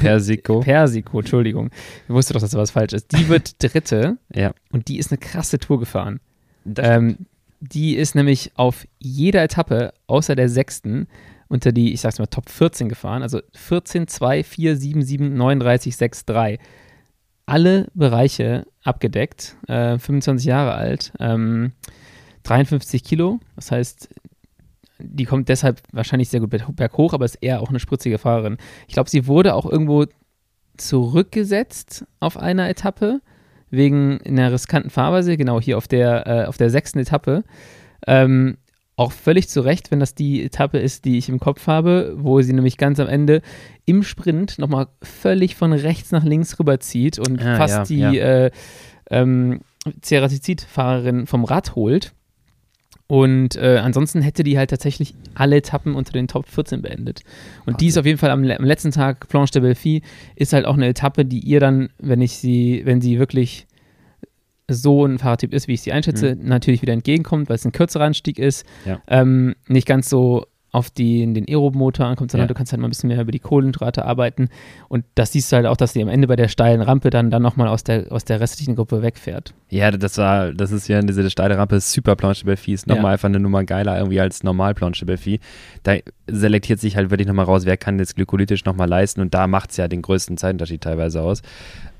Persico. <laughs> Persico, Entschuldigung. Ich wusste doch, dass da was falsch ist. Die wird Dritte ja. und die ist eine krasse Tour gefahren. Ähm, die ist nämlich auf jeder Etappe außer der sechsten unter die, ich sag's mal, Top 14 gefahren. Also 14, 2, 4, 7, 7, 39, 6, 3. Alle Bereiche abgedeckt, äh, 25 Jahre alt, ähm, 53 Kilo. Das heißt, die kommt deshalb wahrscheinlich sehr gut berghoch, aber ist eher auch eine spritzige Fahrerin. Ich glaube, sie wurde auch irgendwo zurückgesetzt auf einer Etappe wegen einer riskanten Fahrweise, genau hier auf der, äh, auf der sechsten Etappe. Ähm, auch völlig zu Recht, wenn das die Etappe ist, die ich im Kopf habe, wo sie nämlich ganz am Ende im Sprint nochmal völlig von rechts nach links rüberzieht und ah, fast ja, die ja. Äh, ähm, Ceratizid-Fahrerin vom Rad holt. Und äh, ansonsten hätte die halt tatsächlich alle Etappen unter den Top 14 beendet. Und okay. die ist auf jeden Fall am, am, letzten Tag, Planche de Belfi, ist halt auch eine Etappe, die ihr dann, wenn ich sie, wenn sie wirklich so ein Fahrradtyp ist, wie ich sie einschätze, mhm. natürlich wieder entgegenkommt, weil es ein kürzerer Anstieg ist. Ja. Ähm, nicht ganz so auf die, den Aerob-Motor ankommt, sondern ja. du kannst halt mal ein bisschen mehr über die Kohlenhydrate arbeiten. Und das siehst du halt auch, dass die am Ende bei der steilen Rampe dann, dann nochmal aus der, aus der restlichen Gruppe wegfährt. Ja, das war, das ist ja diese steile Rampe, super Planche Belfi, ist nochmal ja. einfach eine Nummer geiler irgendwie als normal Planche Belfi. Da selektiert sich halt wirklich nochmal raus, wer kann das glykolytisch nochmal leisten und da macht es ja den größten Zeitunterschied teilweise aus.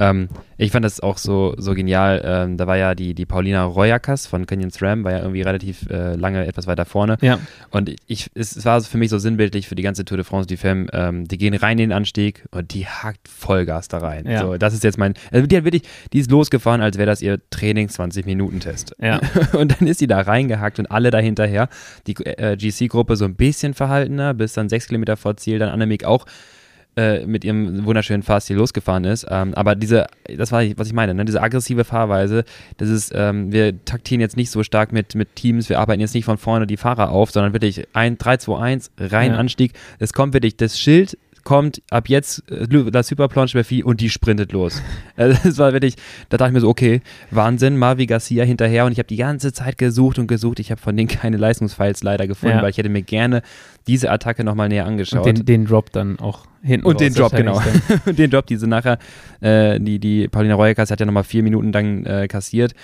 Ähm, ich fand das auch so, so genial. Ähm, da war ja die, die Paulina Royakas von Canyons Ram, war ja irgendwie relativ äh, lange etwas weiter vorne. Ja. Und ich, es es war für mich so sinnbildlich für die ganze Tour de France, die Film, ähm, die gehen rein in den Anstieg und die hakt Vollgas da rein. Ja. So, das ist jetzt mein, also die hat wirklich, die ist losgefahren, als wäre das ihr Training 20-Minuten-Test. Ja. <laughs> Und dann ist sie da reingehakt und alle dahinterher. Die äh, GC-Gruppe so ein bisschen verhaltener, bis dann sechs Kilometer vor Ziel, dann Annemiek auch äh, mit ihrem wunderschönen Fahrstil losgefahren ist. Ähm, aber diese, das war, was ich meine, ne? diese aggressive Fahrweise, das ist, ähm, wir taktieren jetzt nicht so stark mit, mit Teams, wir arbeiten jetzt nicht von vorne die Fahrer auf, sondern wirklich ein 3, 2, 1, rein ja. Anstieg. Es kommt wirklich das Schild kommt ab jetzt äh, das Superplunge bei und die sprintet los. <laughs> Also das war wirklich, da dachte ich mir so, okay, Wahnsinn, Marvi Garcia hinterher und ich habe die ganze Zeit gesucht und gesucht. Ich habe von denen keine Leistungsfiles leider gefunden, ja. weil ich hätte mir gerne diese Attacke nochmal näher angeschaut. Und den, den Drop dann auch hinten Und den Drop, genau. und <laughs> den Drop, diese nachher, äh, die, die Paulina Reuekas hat ja nochmal vier Minuten dann äh, kassiert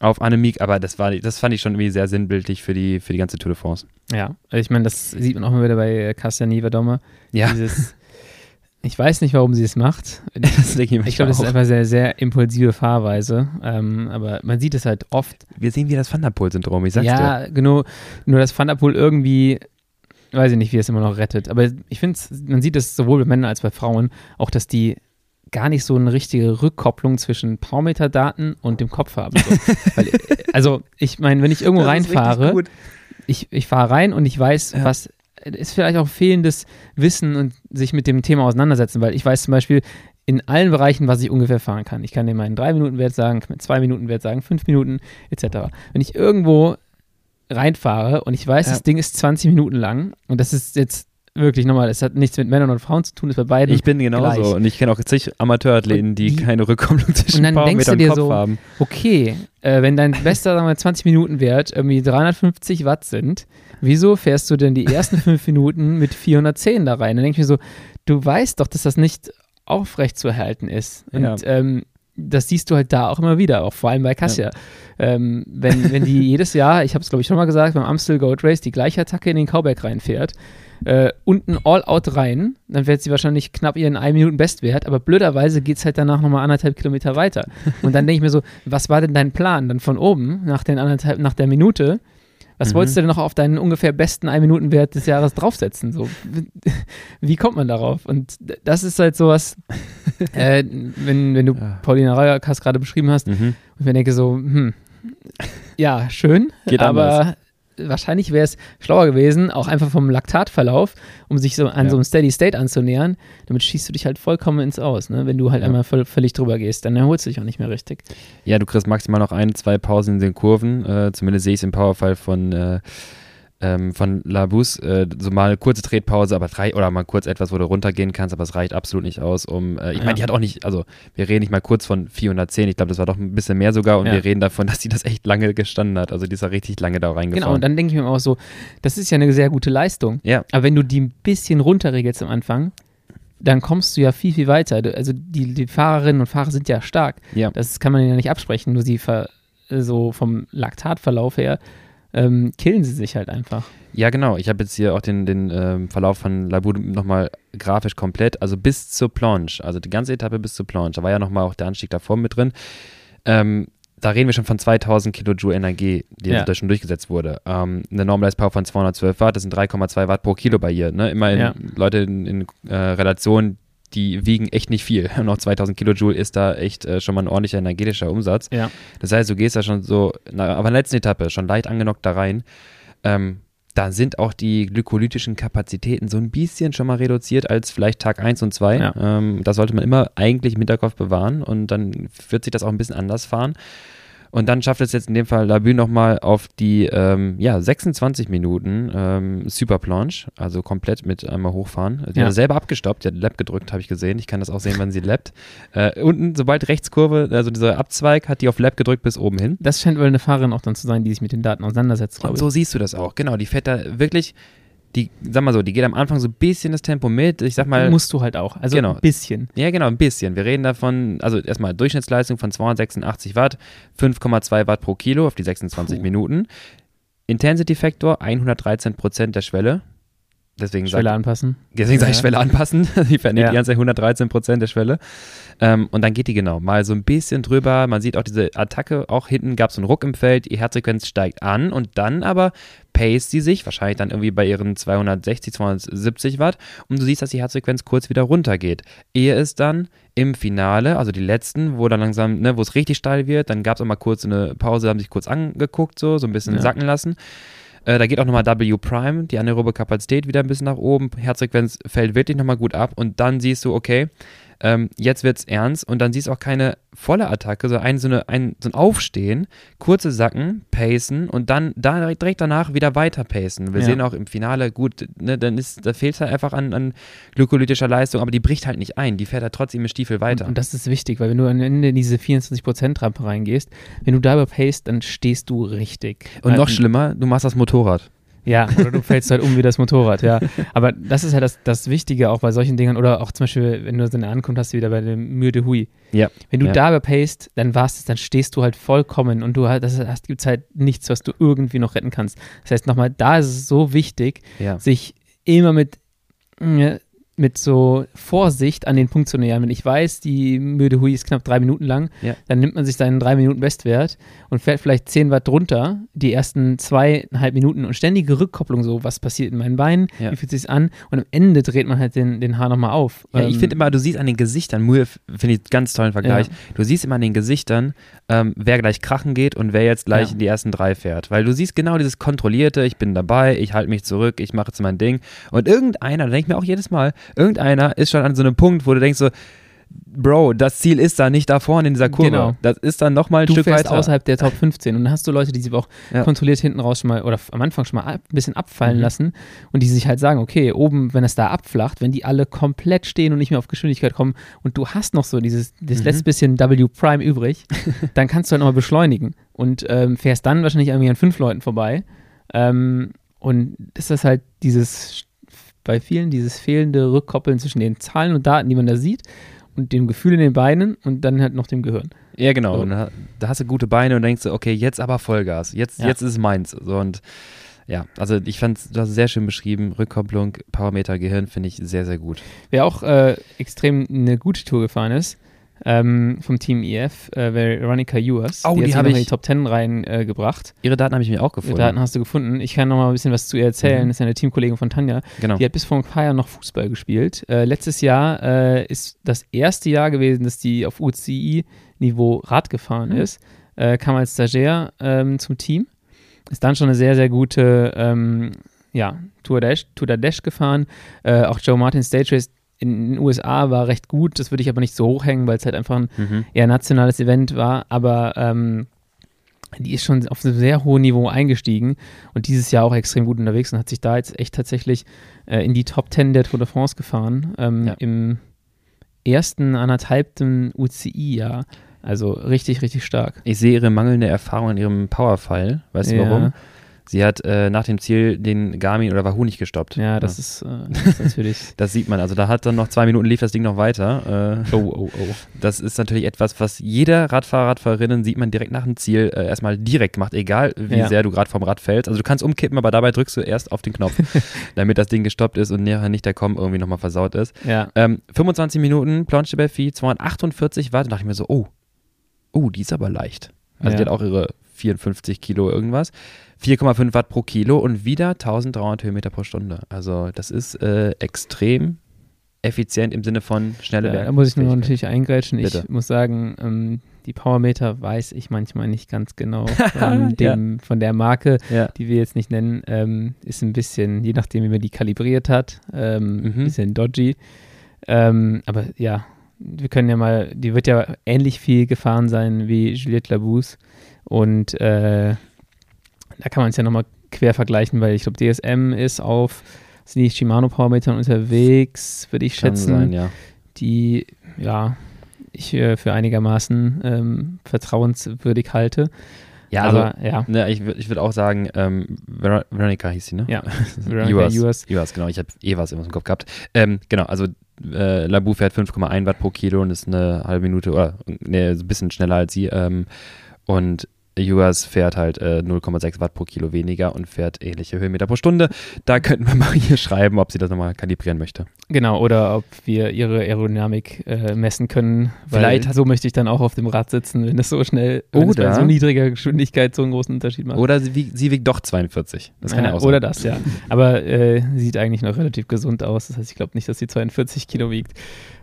auf Annemiek, aber das war, das fand ich schon irgendwie sehr sinnbildlich für die, für die ganze Tour de France. Ja, ich meine, das sieht man auch mal wieder bei Kasia Nievedome. Ja. Dieses ich weiß nicht, warum sie es macht. <laughs> Das ich ich glaube, das ist einfach sehr, sehr impulsive Fahrweise. Ähm, aber man sieht es halt oft. Wir sehen wieder das Thunderpool-Syndrom, ich sag's ja, dir. Ja, genau. Nur das Thunderpool irgendwie, weiß ich nicht, wie es immer noch rettet. Aber ich finde, man sieht es sowohl bei Männern als bei Frauen, auch dass die gar nicht so eine richtige Rückkopplung zwischen Powermeter-Daten und dem Kopf haben. So. <laughs> Weil, also, ich meine, wenn ich irgendwo das reinfahre, ich, ich fahre rein und ich weiß, ja. was ist vielleicht auch fehlendes Wissen und sich mit dem Thema auseinandersetzen, weil ich weiß zum Beispiel in allen Bereichen, was ich ungefähr fahren kann. Ich kann dir meinen 3-Minuten-Wert sagen, kann mir 2-Minuten-Wert sagen, 5 Minuten etc. Wenn ich irgendwo reinfahre und ich weiß, ja. das Ding ist 20 Minuten lang und das ist jetzt wirklich nochmal, es hat nichts mit Männern und Frauen zu tun, ist bei beiden. Ich bin genauso gleich. und ich kenne auch zig Amateurathleten, die, die, keine Rückkopplung zwischen und dann denkst du dir Kopf so, haben. Okay, äh, wenn dein <laughs> bester, sagen wir 20 Minuten Wert irgendwie 350 Watt sind, wieso fährst du denn die ersten <laughs> fünf Minuten mit 410 da rein? Dann denke ich mir so, du weißt doch, dass das nicht aufrecht zu erhalten ist. Und ja. ähm, das siehst du halt da auch immer wieder, auch vor allem bei Kassia. Ja. Ähm, wenn, wenn die <laughs> jedes Jahr, ich habe es glaube ich schon mal gesagt, beim Amstel Gold Race die gleiche Attacke in den Kauberg reinfährt, äh, unten All-Out rein, dann wird sie wahrscheinlich knapp ihren 1 Minuten Bestwert, aber blöderweise geht es halt danach nochmal anderthalb Kilometer weiter. Und dann denke ich mir so, was war denn dein Plan? Dann von oben, nach, den anderthalb, nach der Minute, was mhm. wolltest du denn noch auf deinen ungefähr besten 1-Minuten-Wert des Jahres draufsetzen? So, <laughs> wie kommt man darauf? Und das ist halt sowas, <laughs> äh, wenn, wenn du Paulina Reuerkas gerade beschrieben hast, mhm. und ich mir denke so, hm, ja, schön, Geht aber anders wahrscheinlich wäre es schlauer gewesen, auch einfach vom Laktatverlauf, um sich so an ja. so einem Steady State anzunähern. Damit schießt du dich halt vollkommen ins Aus, ne? Wenn du halt ja. einmal völlig drüber gehst, dann erholst du dich auch nicht mehr richtig. Ja, du kriegst maximal noch ein, zwei Pausen in den Kurven. Äh, zumindest sehe ich es im Powerfall von äh, ähm, von Labus, äh, so mal kurze Tretpause, aber drei oder mal kurz etwas, wo du runtergehen kannst, aber es reicht absolut nicht aus, um, äh, ich ja. meine, die hat auch nicht, also wir reden nicht mal kurz von 410, ich glaube, das war doch ein bisschen mehr sogar und ja. wir reden davon, dass sie das echt lange gestanden hat, also die ist ja richtig lange da reingefahren. Genau, und dann denke ich mir auch so, das ist ja eine sehr gute Leistung, ja. aber wenn du die ein bisschen runterregelst am Anfang, dann kommst du ja viel, viel weiter. Also die, die Fahrerinnen und Fahrer sind ja stark. Ja. Das kann man ja nicht absprechen, nur sie so vom Laktatverlauf her ähm, killen sie sich halt einfach. Ja, genau. Ich habe jetzt hier auch den, den ähm, Verlauf von Labud nochmal grafisch komplett, also bis zur Planche, also die ganze Etappe bis zur Planche. Da war ja nochmal auch der Anstieg davor mit drin. Ähm, da reden wir schon von 2000 Kilojoule Energie, die ja. da schon durchgesetzt wurde. Ähm, eine Normalized Power von 212 Watt, das sind 3,2 Watt pro Kilo bei ihr. Ne? Immerhin ja. Leute in, in äh, Relation, die wiegen echt nicht viel. <laughs> Und auch 2000 Kilojoule ist da echt äh, schon mal ein ordentlicher energetischer Umsatz. Ja. Das heißt, du gehst da schon so, na, aber in der letzten Etappe schon leicht angenockt da rein. Ähm, da sind auch die glykolytischen Kapazitäten so ein bisschen schon mal reduziert als vielleicht Tag 1 und 2. Ja. Ähm, das sollte man immer eigentlich im Hinterkopf bewahren und dann wird sich das auch ein bisschen anders fahren. Und dann schafft es jetzt in dem Fall Labü nochmal auf die ähm, ja, 26 Minuten ähm, Super Planche, also komplett mit einmal hochfahren. Die ja. hat selber abgestoppt, die hat Lab gedrückt, habe ich gesehen. Ich kann das auch sehen, wenn sie lappt. Äh, unten, sobald Rechtskurve, also dieser Abzweig, hat die auf Lab gedrückt bis oben hin. Das scheint wohl eine Fahrerin auch dann zu sein, die sich mit den Daten auseinandersetzt. Und so siehst du das auch, genau. Die fährt da wirklich die, sag mal so, die geht am Anfang so ein bisschen das Tempo mit. Ich sag mal. Musst du halt auch. Also genau. ein bisschen. Ja, genau, ein bisschen. Wir reden davon, also erstmal Durchschnittsleistung von 286 Watt, 5,2 Watt pro Kilo auf die 26 Puh. Minuten. Intensity Factor 113 Prozent der Schwelle. Deswegen Schwelle sag, anpassen. deswegen sage ich Ja. Schwelle anpassen. <laughs> die verliert Ja. die ganze Zeit 113 Prozent der Schwelle. Ähm, und dann geht die genau mal so ein bisschen drüber. Man sieht auch diese Attacke, auch hinten gab es einen Ruck im Feld, die Herzfrequenz steigt an und dann aber paced sie sich, wahrscheinlich dann irgendwie bei ihren 260, 270 Watt und du siehst, dass die Herzfrequenz kurz wieder runtergeht. Ehe es dann im Finale, also die letzten, wo dann langsam, ne, wo es richtig steil wird, dann gab es auch mal kurz eine Pause, haben sich kurz angeguckt, so, so ein bisschen Ja. sacken lassen. Äh, da geht auch nochmal W Prime, die anaerobe Kapazität wieder ein bisschen nach oben, Herzfrequenz fällt wirklich nochmal gut ab. Und dann siehst du, okay, ähm, jetzt wird's ernst und dann siehst du auch keine volle Attacke, sondern ein, so, eine, ein, so ein Aufstehen, kurze Sacken, pacen und dann da direkt, danach wieder weiter pacen. Wir Ja. sehen auch im Finale, gut, ne, dann ist, da fehlt halt einfach an, an glykolytischer Leistung, aber die bricht halt nicht ein, die fährt halt trotzdem im Stiefel weiter. Und, und das ist wichtig, weil wenn du am Ende in diese 24%-Rampe reingehst, wenn du da überpaced, dann stehst du richtig. Und noch schlimmer, du machst das Motorrad. Ja, oder du fällst halt um wie das Motorrad, ja. Aber das ist halt das, das Wichtige auch bei solchen Dingern. Oder auch zum Beispiel, wenn du so eine Ankunft hast, wie wieder bei dem Mur de Huy. Ja. Wenn du Ja. da überpaced, dann warst es, dann stehst du halt vollkommen und du hast, das hast, gibt's halt nichts, was du irgendwie noch retten kannst. Das heißt, nochmal, da ist es so wichtig, Ja. sich immer mit, äh, mit so Vorsicht an den Punkt zu nähern. Wenn ich weiß, die Müde Hui ist knapp drei Minuten lang, Ja. dann nimmt man sich seinen drei Minuten Bestwert und fährt vielleicht 10 Watt drunter, die ersten zweieinhalb Minuten und ständige Rückkopplung, so was passiert in meinen Beinen, Ja. wie fühlt sich an und am Ende dreht man halt den, den Haar nochmal auf. Ja, ich Ähm, finde immer, du siehst an den Gesichtern, Muir finde ich einen ganz tollen Vergleich, du siehst immer an den Gesichtern, ähm, wer gleich krachen geht und wer jetzt gleich in die ersten drei fährt. Weil du siehst genau dieses kontrollierte, ich bin dabei, ich halte mich zurück, ich mache jetzt mein Ding. Und irgendeiner, da denke ich mir auch jedes Mal, irgendeiner ist schon an so einem Punkt, wo du denkst so, Bro, das Ziel ist da nicht da vorne in dieser Kurve. Genau. Das ist dann nochmal ein du Stück fährst weiter. außerhalb der Top 15 und dann hast du Leute, die sich auch Ja. kontrolliert hinten raus schon mal oder am Anfang schon mal ab, ein bisschen abfallen Mhm. lassen und die sich halt sagen, okay, oben, wenn es da abflacht, wenn die alle komplett stehen und nicht mehr auf Geschwindigkeit kommen und du hast noch so dieses das Mhm. letzte bisschen W Prime übrig, <laughs> dann kannst du halt nochmal beschleunigen und ähm, fährst dann wahrscheinlich irgendwie an fünf Leuten vorbei ähm, und das ist halt dieses bei vielen dieses fehlende Rückkoppeln zwischen den Zahlen und Daten, die man da sieht und dem Gefühl in den Beinen und dann halt noch dem Gehirn. Ja, genau. So. Und da, da hast du gute Beine und denkst du, okay, jetzt aber Vollgas. Jetzt, Ja. jetzt ist es meins. So, und ja, also ich fand du hast es sehr schön beschrieben. Rückkopplung, Parameter, Gehirn finde ich sehr, sehr gut. Wer auch äh, extrem eine gute Tour gefahren ist, ähm, vom Team EF, äh, Veronica Ewers. Oh, die, die hat sich hab noch in ich- die Top 10 rein äh. Ihre Daten habe ich mir auch gefunden. Daten hast du gefunden. Ich kann noch mal ein bisschen was zu ihr erzählen. Mhm. Das ist ja eine Teamkollegin von Tanja. genau. Die hat bis vor ein paar Jahren noch Fußball gespielt. Äh, letztes Jahr äh, ist das erste Jahr gewesen, dass die auf UCI-Niveau Rad gefahren Mhm. ist. Äh, kam als Stagiaire ähm, zum Team. Ist dann schon eine sehr, sehr gute ähm, ja, Tour Dash, Tour de Dash gefahren. Äh, auch Joe Martin Stage Race in den USA war recht gut. Das würde ich aber nicht so hochhängen, weil es halt einfach ein Mhm. eher nationales Event war. Aber ähm, die ist schon auf einem sehr hohen Niveau eingestiegen und dieses Jahr auch extrem gut unterwegs und hat sich da jetzt echt tatsächlich äh, in die Top 10 der Tour de France gefahren. Ähm, Ja. Im ersten anderthalbten UCI-Jahr. Also richtig, richtig stark. Ich sehe ihre mangelnde Erfahrung in ihrem Powerfile. Weißt du Ja. warum? Sie hat äh, nach dem Ziel den Garmin oder Wahoo nicht gestoppt. Ja, das ist, äh, das ist natürlich. <laughs> Das sieht man. Also da hat dann noch zwei Minuten lief das Ding noch weiter. Äh, Oh, oh, oh. das ist natürlich etwas, was jeder Radfahrer, Radfahrerinnen sieht man direkt nach dem Ziel äh, erstmal direkt macht, egal wie Ja. sehr du gerade vom Rad fällst. Also du kannst umkippen, aber dabei drückst du erst auf den Knopf, <laughs> damit das Ding gestoppt ist und nachher nicht der Com irgendwie nochmal versaut ist. Ja, Ähm, 25 Minuten, Planche Belfi, 248 Watt. Da dachte ich mir so, oh, oh, die ist aber leicht. Also Ja. die hat auch ihre 54 Kilo irgendwas. 4,5 Watt pro Kilo und wieder 1300 Höhenmeter pro Stunde. Also das ist äh, extrem effizient im Sinne von schnelle ja da muss ich nur natürlich eingrätschen. Ich Bitte. muss sagen, ähm, die Powermeter weiß ich manchmal nicht ganz genau <laughs> von, Ja. dem, von der Marke. Ja. die wir jetzt nicht nennen, ähm, ist ein bisschen, je nachdem, wie man die kalibriert hat, ähm, Mhm. ein bisschen dodgy. Ähm, aber ja, wir können ja mal, die wird ja ähnlich viel gefahren sein wie Juliette Labousse. Und äh, da kann man es ja nochmal quer vergleichen, weil ich glaube, DSM ist auf sind die Shimano Powermetern unterwegs, würde ich Kann schätzen, sein, ja. die ja ich äh, für einigermaßen ähm, vertrauenswürdig halte. Ja, also aber ja, ne, ich würde ich würd auch sagen, ähm, Ver Veronica hieß sie, ne? Ja, <laughs> Veronica. Ewers. Ewers, genau. Ich habe Evers immer im Kopf gehabt. Ähm, genau, also äh, Labou fährt 5,1 Watt pro Kilo und ist eine halbe Minute oder ne, ein bisschen schneller als sie. Ähm, und Juas fährt halt äh, 0,6 Watt pro Kilo weniger und fährt ähnliche Höhenmeter pro Stunde. Da könnten wir <laughs> mal hier schreiben, ob sie das nochmal kalibrieren möchte. Genau, oder ob wir ihre Aerodynamik äh, messen können. Vielleicht so möchte ich dann auch auf dem Rad sitzen, wenn es so schnell oder bei so niedriger Geschwindigkeit so einen großen Unterschied macht. Oder sie, sie wiegt doch 42. Das kann ja, ja auch sein. Oder das, ja. Aber äh, sieht eigentlich noch relativ gesund aus. Das heißt, ich glaube nicht, dass sie 42 Kilo wiegt.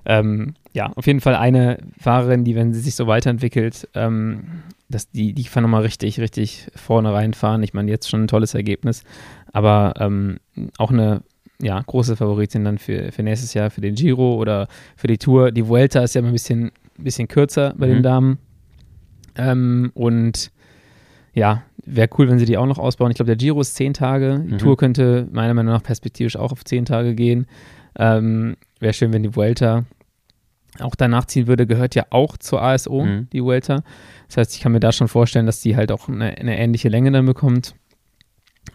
Ähm, ja, auf jeden Fall eine Fahrerin, die, wenn sie sich so weiterentwickelt, ähm, dass die, die kann nochmal richtig, richtig vorne reinfahren. Ich meine, jetzt schon ein tolles Ergebnis, aber ähm, auch eine ja, große Favoritin dann für, für nächstes Jahr, für den Giro oder für die Tour. Die Vuelta ist ja immer ein bisschen, bisschen kürzer bei mhm. den Damen. Ähm, und ja, wäre cool, wenn sie die auch noch ausbauen. Ich glaube, der Giro ist zehn Tage. Die mhm. Tour könnte meiner Meinung nach perspektivisch auch auf zehn Tage gehen. Ähm, wäre schön, wenn die Vuelta auch danach ziehen würde, gehört ja auch zur ASO, mhm. die Vuelta. Das heißt, ich kann mir da schon vorstellen, dass die halt auch eine, eine ähnliche Länge dann bekommt.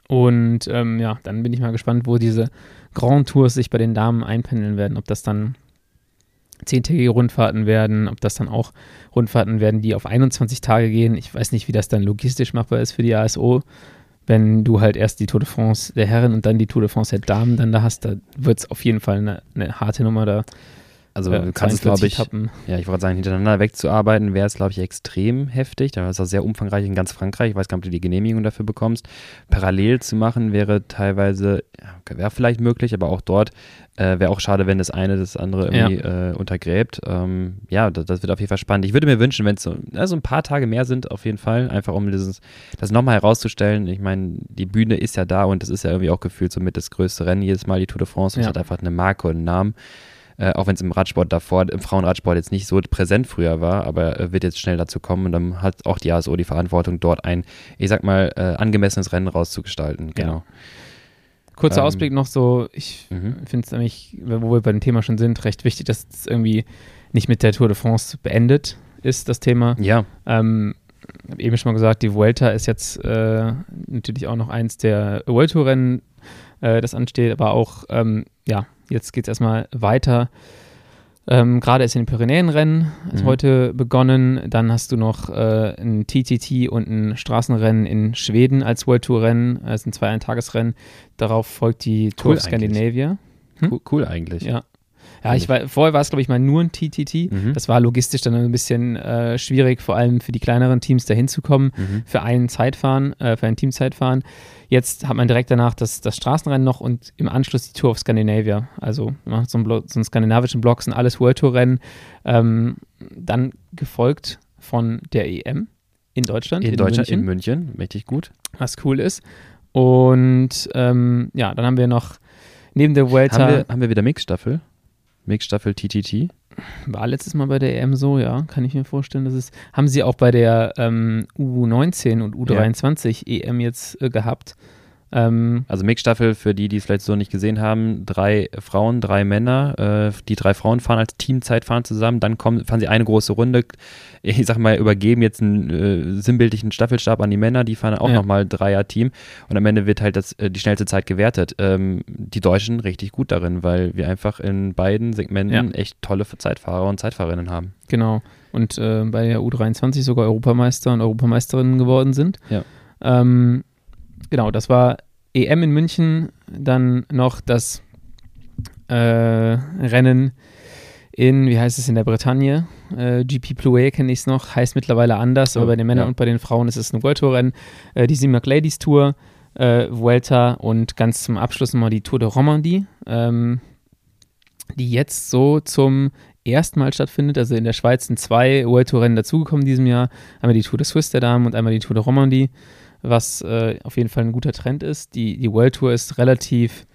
Und ähm, ja, dann bin ich mal gespannt, wo diese Grand Tours sich bei den Damen einpendeln werden. Ob das dann zehntägige Rundfahrten werden, ob das dann auch Rundfahrten werden, die auf 21 Tage gehen. Ich weiß nicht, wie das dann logistisch machbar ist für die ASO. Wenn du halt erst die Tour de France der Herren und dann die Tour de France der Damen dann da hast, da wird es auf jeden Fall eine, eine harte Nummer da. Also äh, du kannst es, glaube ich, Tappen. ja, ich wollte sagen, hintereinander wegzuarbeiten, wäre es, glaube ich, extrem heftig. Da ist auch sehr umfangreich in ganz Frankreich. Ich weiß gar nicht, ob du die Genehmigung dafür bekommst. Parallel zu machen wäre teilweise, ja, wäre vielleicht möglich, aber auch dort äh, wäre auch schade, wenn das eine das andere irgendwie ja. äh, untergräbt. Ähm, ja, das, das, wird auf jeden Fall spannend. Ich würde mir wünschen, wenn es so also ein paar Tage mehr sind, auf jeden Fall, einfach um dieses, das nochmal herauszustellen. Ich meine, die Bühne ist ja da und das ist ja irgendwie auch gefühlt so mit das größte Rennen jedes Mal, die Tour de France. Und es hat einfach eine Marke und einen Namen. Äh, auch wenn es im Radsport davor, im Frauenradsport jetzt nicht so präsent früher war, aber äh, wird jetzt schnell dazu kommen und dann hat auch die ASO die Verantwortung, dort ein, ich sag mal, äh, angemessenes Rennen rauszugestalten. Genau. Ja. Kurzer ähm, Ausblick noch so, ich mhm. finde es nämlich, wo wir bei dem Thema schon sind, recht wichtig, dass es irgendwie nicht mit der Tour de France beendet ist, das Thema. Ja. Ähm, habe eben schon mal gesagt, die Vuelta ist jetzt äh, natürlich auch noch eins der World Tour Rennen, äh, das ansteht, aber auch ähm, ja, Jetzt geht es erstmal weiter. Ähm, Gerade ist in den Pyrenäenrennen ist mhm. heute begonnen. Dann hast du noch äh, ein TTT und ein Straßenrennen in Schweden als World Tour Rennen. Es sind zwei Eintagesrennen. Darauf folgt die Tour cool of Scandinavia. Hm? Cool, cool, eigentlich. Ja. Ja, ich war, vorher war es, glaube ich, mal nur ein TTT. Mhm. Das war logistisch dann ein bisschen äh, schwierig, vor allem für die kleineren Teams dahin zu kommen, mhm. für einen Zeitfahren, äh, für ein Teamzeitfahren. Jetzt hat man direkt danach das, das Straßenrennen noch und im Anschluss die Tour of Scandinavia. Also so, einen, so einen skandinavischen Block sind alles World Tour Rennen. Ähm, dann gefolgt von der EM in Deutschland. In, in Deutschland, München. in München, mächtig gut. Was cool ist. Und ähm, ja, dann haben wir noch neben der Vuelta. Haben wir, haben wir wieder Mixstaffel? Mixstaffel TTT? War letztes Mal bei der EM so, ja, kann ich mir vorstellen, dass es. Haben sie auch bei der ähm, U19 und U23 ja. EM jetzt äh, gehabt. Ähm, also Mixstaffel, für die, die es vielleicht so nicht gesehen haben, drei Frauen, drei Männer. Äh, die drei Frauen fahren als Teamzeitfahren zusammen, dann kommen, fahren sie eine große Runde. <laughs> Ich sag mal, übergeben jetzt einen äh, sinnbildlichen Staffelstab an die Männer, die fahren auch ja. nochmal Dreier-Team und am Ende wird halt das, äh, die schnellste Zeit gewertet. Ähm, die Deutschen richtig gut darin, weil wir einfach in beiden Segmenten ja. echt tolle Zeitfahrer und Zeitfahrerinnen haben. Genau. Und äh, bei der U23 sogar Europameister und Europameisterinnen geworden sind. Ja. Ähm, genau, das war EM in München, dann noch das äh, Rennen in, wie heißt es in der Bretagne? Äh, GP Plouet kenne ich es noch, heißt mittlerweile anders, oh, aber bei den Männern ja. und bei den Frauen ist es ein World Tour Rennen. Äh, die Simac Ladies Tour, äh, Vuelta und ganz zum Abschluss mal die Tour de Romandie, ähm, die jetzt so zum ersten Mal stattfindet. Also in der Schweiz sind zwei World Tour Rennen dazugekommen in diesem Jahr. Einmal die Tour de Suisse der Damen und einmal die Tour de Romandie was äh, auf jeden Fall ein guter Trend ist. Die, die World Tour ist relativ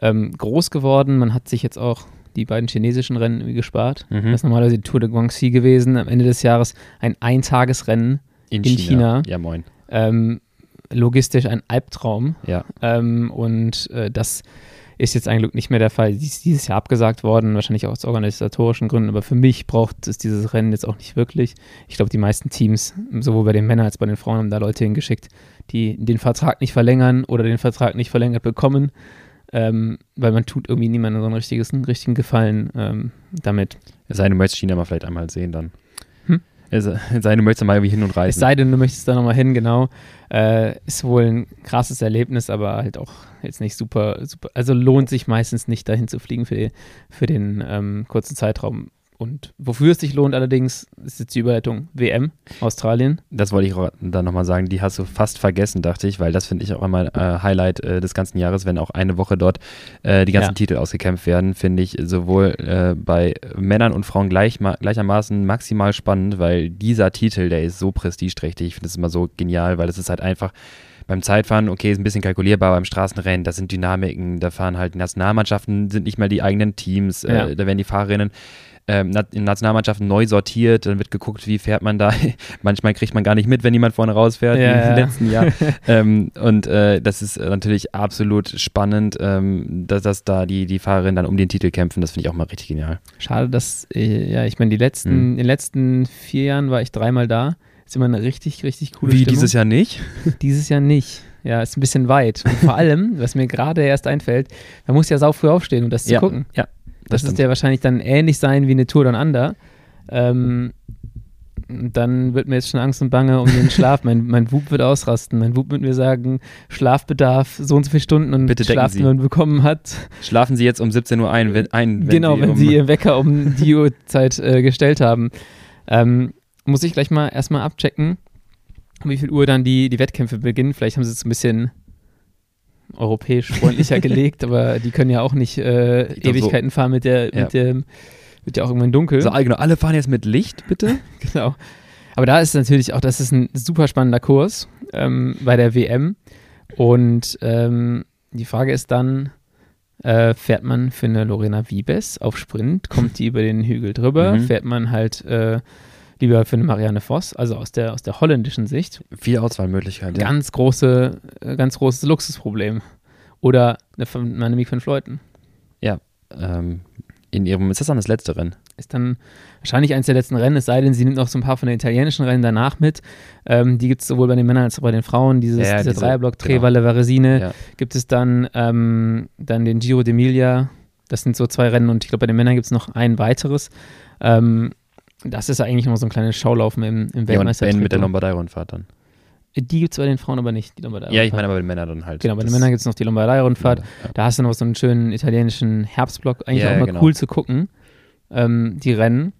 ähm, groß geworden. Man hat sich jetzt auch die beiden chinesischen Rennen irgendwie gespart. Mhm. Das ist normalerweise die Tour de Guangxi gewesen. Am Ende des Jahres ein Eintagesrennen in, in China. China. Ja, moin. Ähm, logistisch ein Albtraum. Ja. Ähm, und äh, das ist jetzt eigentlich nicht mehr der Fall. Die ist dieses Jahr abgesagt worden, wahrscheinlich auch aus organisatorischen Gründen, aber für mich braucht es dieses Rennen jetzt auch nicht wirklich. Ich glaube, die meisten Teams, sowohl bei den Männern als auch bei den Frauen, haben da Leute hingeschickt, die den Vertrag nicht verlängern oder den Vertrag nicht verlängert bekommen, ähm, weil man tut irgendwie niemandem so einen, richtiges, einen richtigen Gefallen ähm, damit. Es sei denn, du möchtest China mal vielleicht einmal sehen dann. Hm? Es sei denn, du möchtest mal irgendwie hin und reisen. Es sei denn, du möchtest da nochmal hin, genau. Äh, ist wohl ein krasses Erlebnis, aber halt auch jetzt nicht super, super. Also lohnt sich meistens nicht, dahin zu fliegen für, für den ähm, kurzen Zeitraum. Und wofür es sich lohnt allerdings, ist jetzt die Überleitung WM, Australien. Das wollte ich dann nochmal sagen, die hast du fast vergessen, dachte ich, weil das finde ich auch einmal äh, Highlight äh, des ganzen Jahres, wenn auch eine Woche dort äh, die ganzen ja. Titel ausgekämpft werden, finde ich sowohl äh, bei Männern und Frauen gleich, gleichermaßen maximal spannend, weil dieser Titel, der ist so prestigeträchtig, ich finde es immer so genial, weil es ist halt einfach beim Zeitfahren, okay, ist ein bisschen kalkulierbar, beim Straßenrennen, das sind Dynamiken, da fahren halt Nationalmannschaften, sind nicht mehr die eigenen Teams, äh, ja. da werden die Fahrerinnen ähm, in Nationalmannschaften neu sortiert, dann wird geguckt, wie fährt man da. <laughs> Manchmal kriegt man gar nicht mit, wenn jemand vorne rausfährt, ja, im letzten Jahr. <laughs> ähm, und äh, das ist natürlich absolut spannend, ähm, dass, dass da die, die Fahrerinnen dann um den Titel kämpfen. Das finde ich auch mal richtig genial. Schade, dass, äh, ja, ich meine, die letzten, hm. in den letzten vier Jahren war ich dreimal da. Ist immer eine richtig, richtig coole Wie, Stimmung. dieses Jahr nicht? <laughs> Dieses Jahr nicht. Ja, ist ein bisschen weit. Und vor allem, <laughs> was mir gerade erst einfällt, man muss ja sau früh aufstehen, um das ja, zu gucken. Ja, das, das ist ja wahrscheinlich dann ähnlich sein wie eine Tour Down Under. Ähm, dann wird mir jetzt schon Angst und Bange um den Schlaf. mein, mein Wub wird ausrasten. Mein Wub wird mir sagen, Schlafbedarf so und so viele Stunden und Bitte Schlaf, Sie. man bekommen hat. Schlafen Sie jetzt um 17 Uhr ein, wenn, ein, wenn genau, Sie wenn um Sie Ihr Wecker um die Uhrzeit äh, gestellt haben. Ähm, muss ich gleich mal erstmal abchecken, um wie viel Uhr dann die, die Wettkämpfe beginnen. Vielleicht haben sie es ein bisschen europäisch freundlicher <laughs> gelegt, aber die können ja auch nicht äh, Ewigkeiten so. fahren mit der, mit ja. dem, wird ja auch irgendwann dunkel. So, genau, alle fahren jetzt mit Licht, bitte. <laughs> genau. Aber da ist natürlich auch, das ist ein super spannender Kurs ähm, bei der WM. Und ähm, die Frage ist dann, äh, fährt man für eine Lorena Wiebes auf Sprint, kommt die <laughs> über den Hügel drüber, mhm. fährt man halt äh, lieber für eine Marianne Voss, also aus der, aus der holländischen Sicht. Viele Auswahlmöglichkeiten. Ganz große, äh, ganz großes Luxusproblem. Oder eine Annemiek van Fleuten. Ja, ähm, in ihrem, ist das dann das letzte Rennen? Ist dann wahrscheinlich eines der letzten Rennen, es sei denn, sie nimmt noch so ein paar von den italienischen Rennen danach mit. Ähm, die gibt es sowohl bei den Männern als auch bei den Frauen. Dieses, ja, dieser diese, Dreierblock, genau. Trevalle, Varesine. Ja. Gibt es dann, ähm, dann den Giro d'Emilia. Das sind so zwei Rennen und ich glaube, bei den Männern gibt es noch ein weiteres. Ähm, das ist eigentlich nur so ein kleines Schaulaufen im, im Weltmeistertitel. Ja, und mit der Lombardei-Rundfahrt dann. Die gibt es bei den Frauen aber nicht, die Lombardei-Rundfahrt. Ja, ich meine aber bei den Männern dann halt. Genau, bei den Männern gibt es noch die Lombardei-Rundfahrt. Ja. Da hast du noch so einen schönen italienischen Herbstblock. Eigentlich ja, auch mal genau. cool zu gucken, ähm, die Rennen.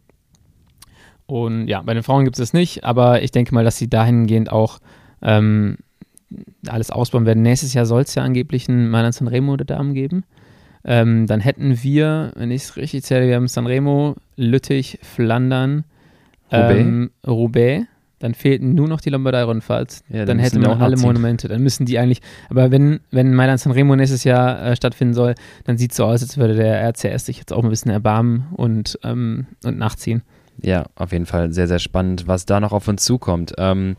Und ja, bei den Frauen gibt es das nicht, aber ich denke mal, dass sie dahingehend auch ähm, alles ausbauen werden. Nächstes Jahr soll es ja angeblich einen Mailand Sanremo der Damen geben. Ähm, dann hätten wir, wenn ich es richtig zähle, wir haben Sanremo, Lüttich, Flandern, ähm, Roubaix. Roubaix. Dann fehlten nur noch die Lombardei-Rundfahrt. Ja, dann, dann hätte man alle Monumente. Dann müssen die eigentlich. Aber wenn, wenn Mailand Sanremo nächstes Jahr äh, stattfinden soll, dann sieht es so aus, als würde der RCS sich jetzt auch ein bisschen erbarmen und, ähm, und nachziehen. Ja, auf jeden Fall sehr, sehr spannend, was da noch auf uns zukommt. Ähm,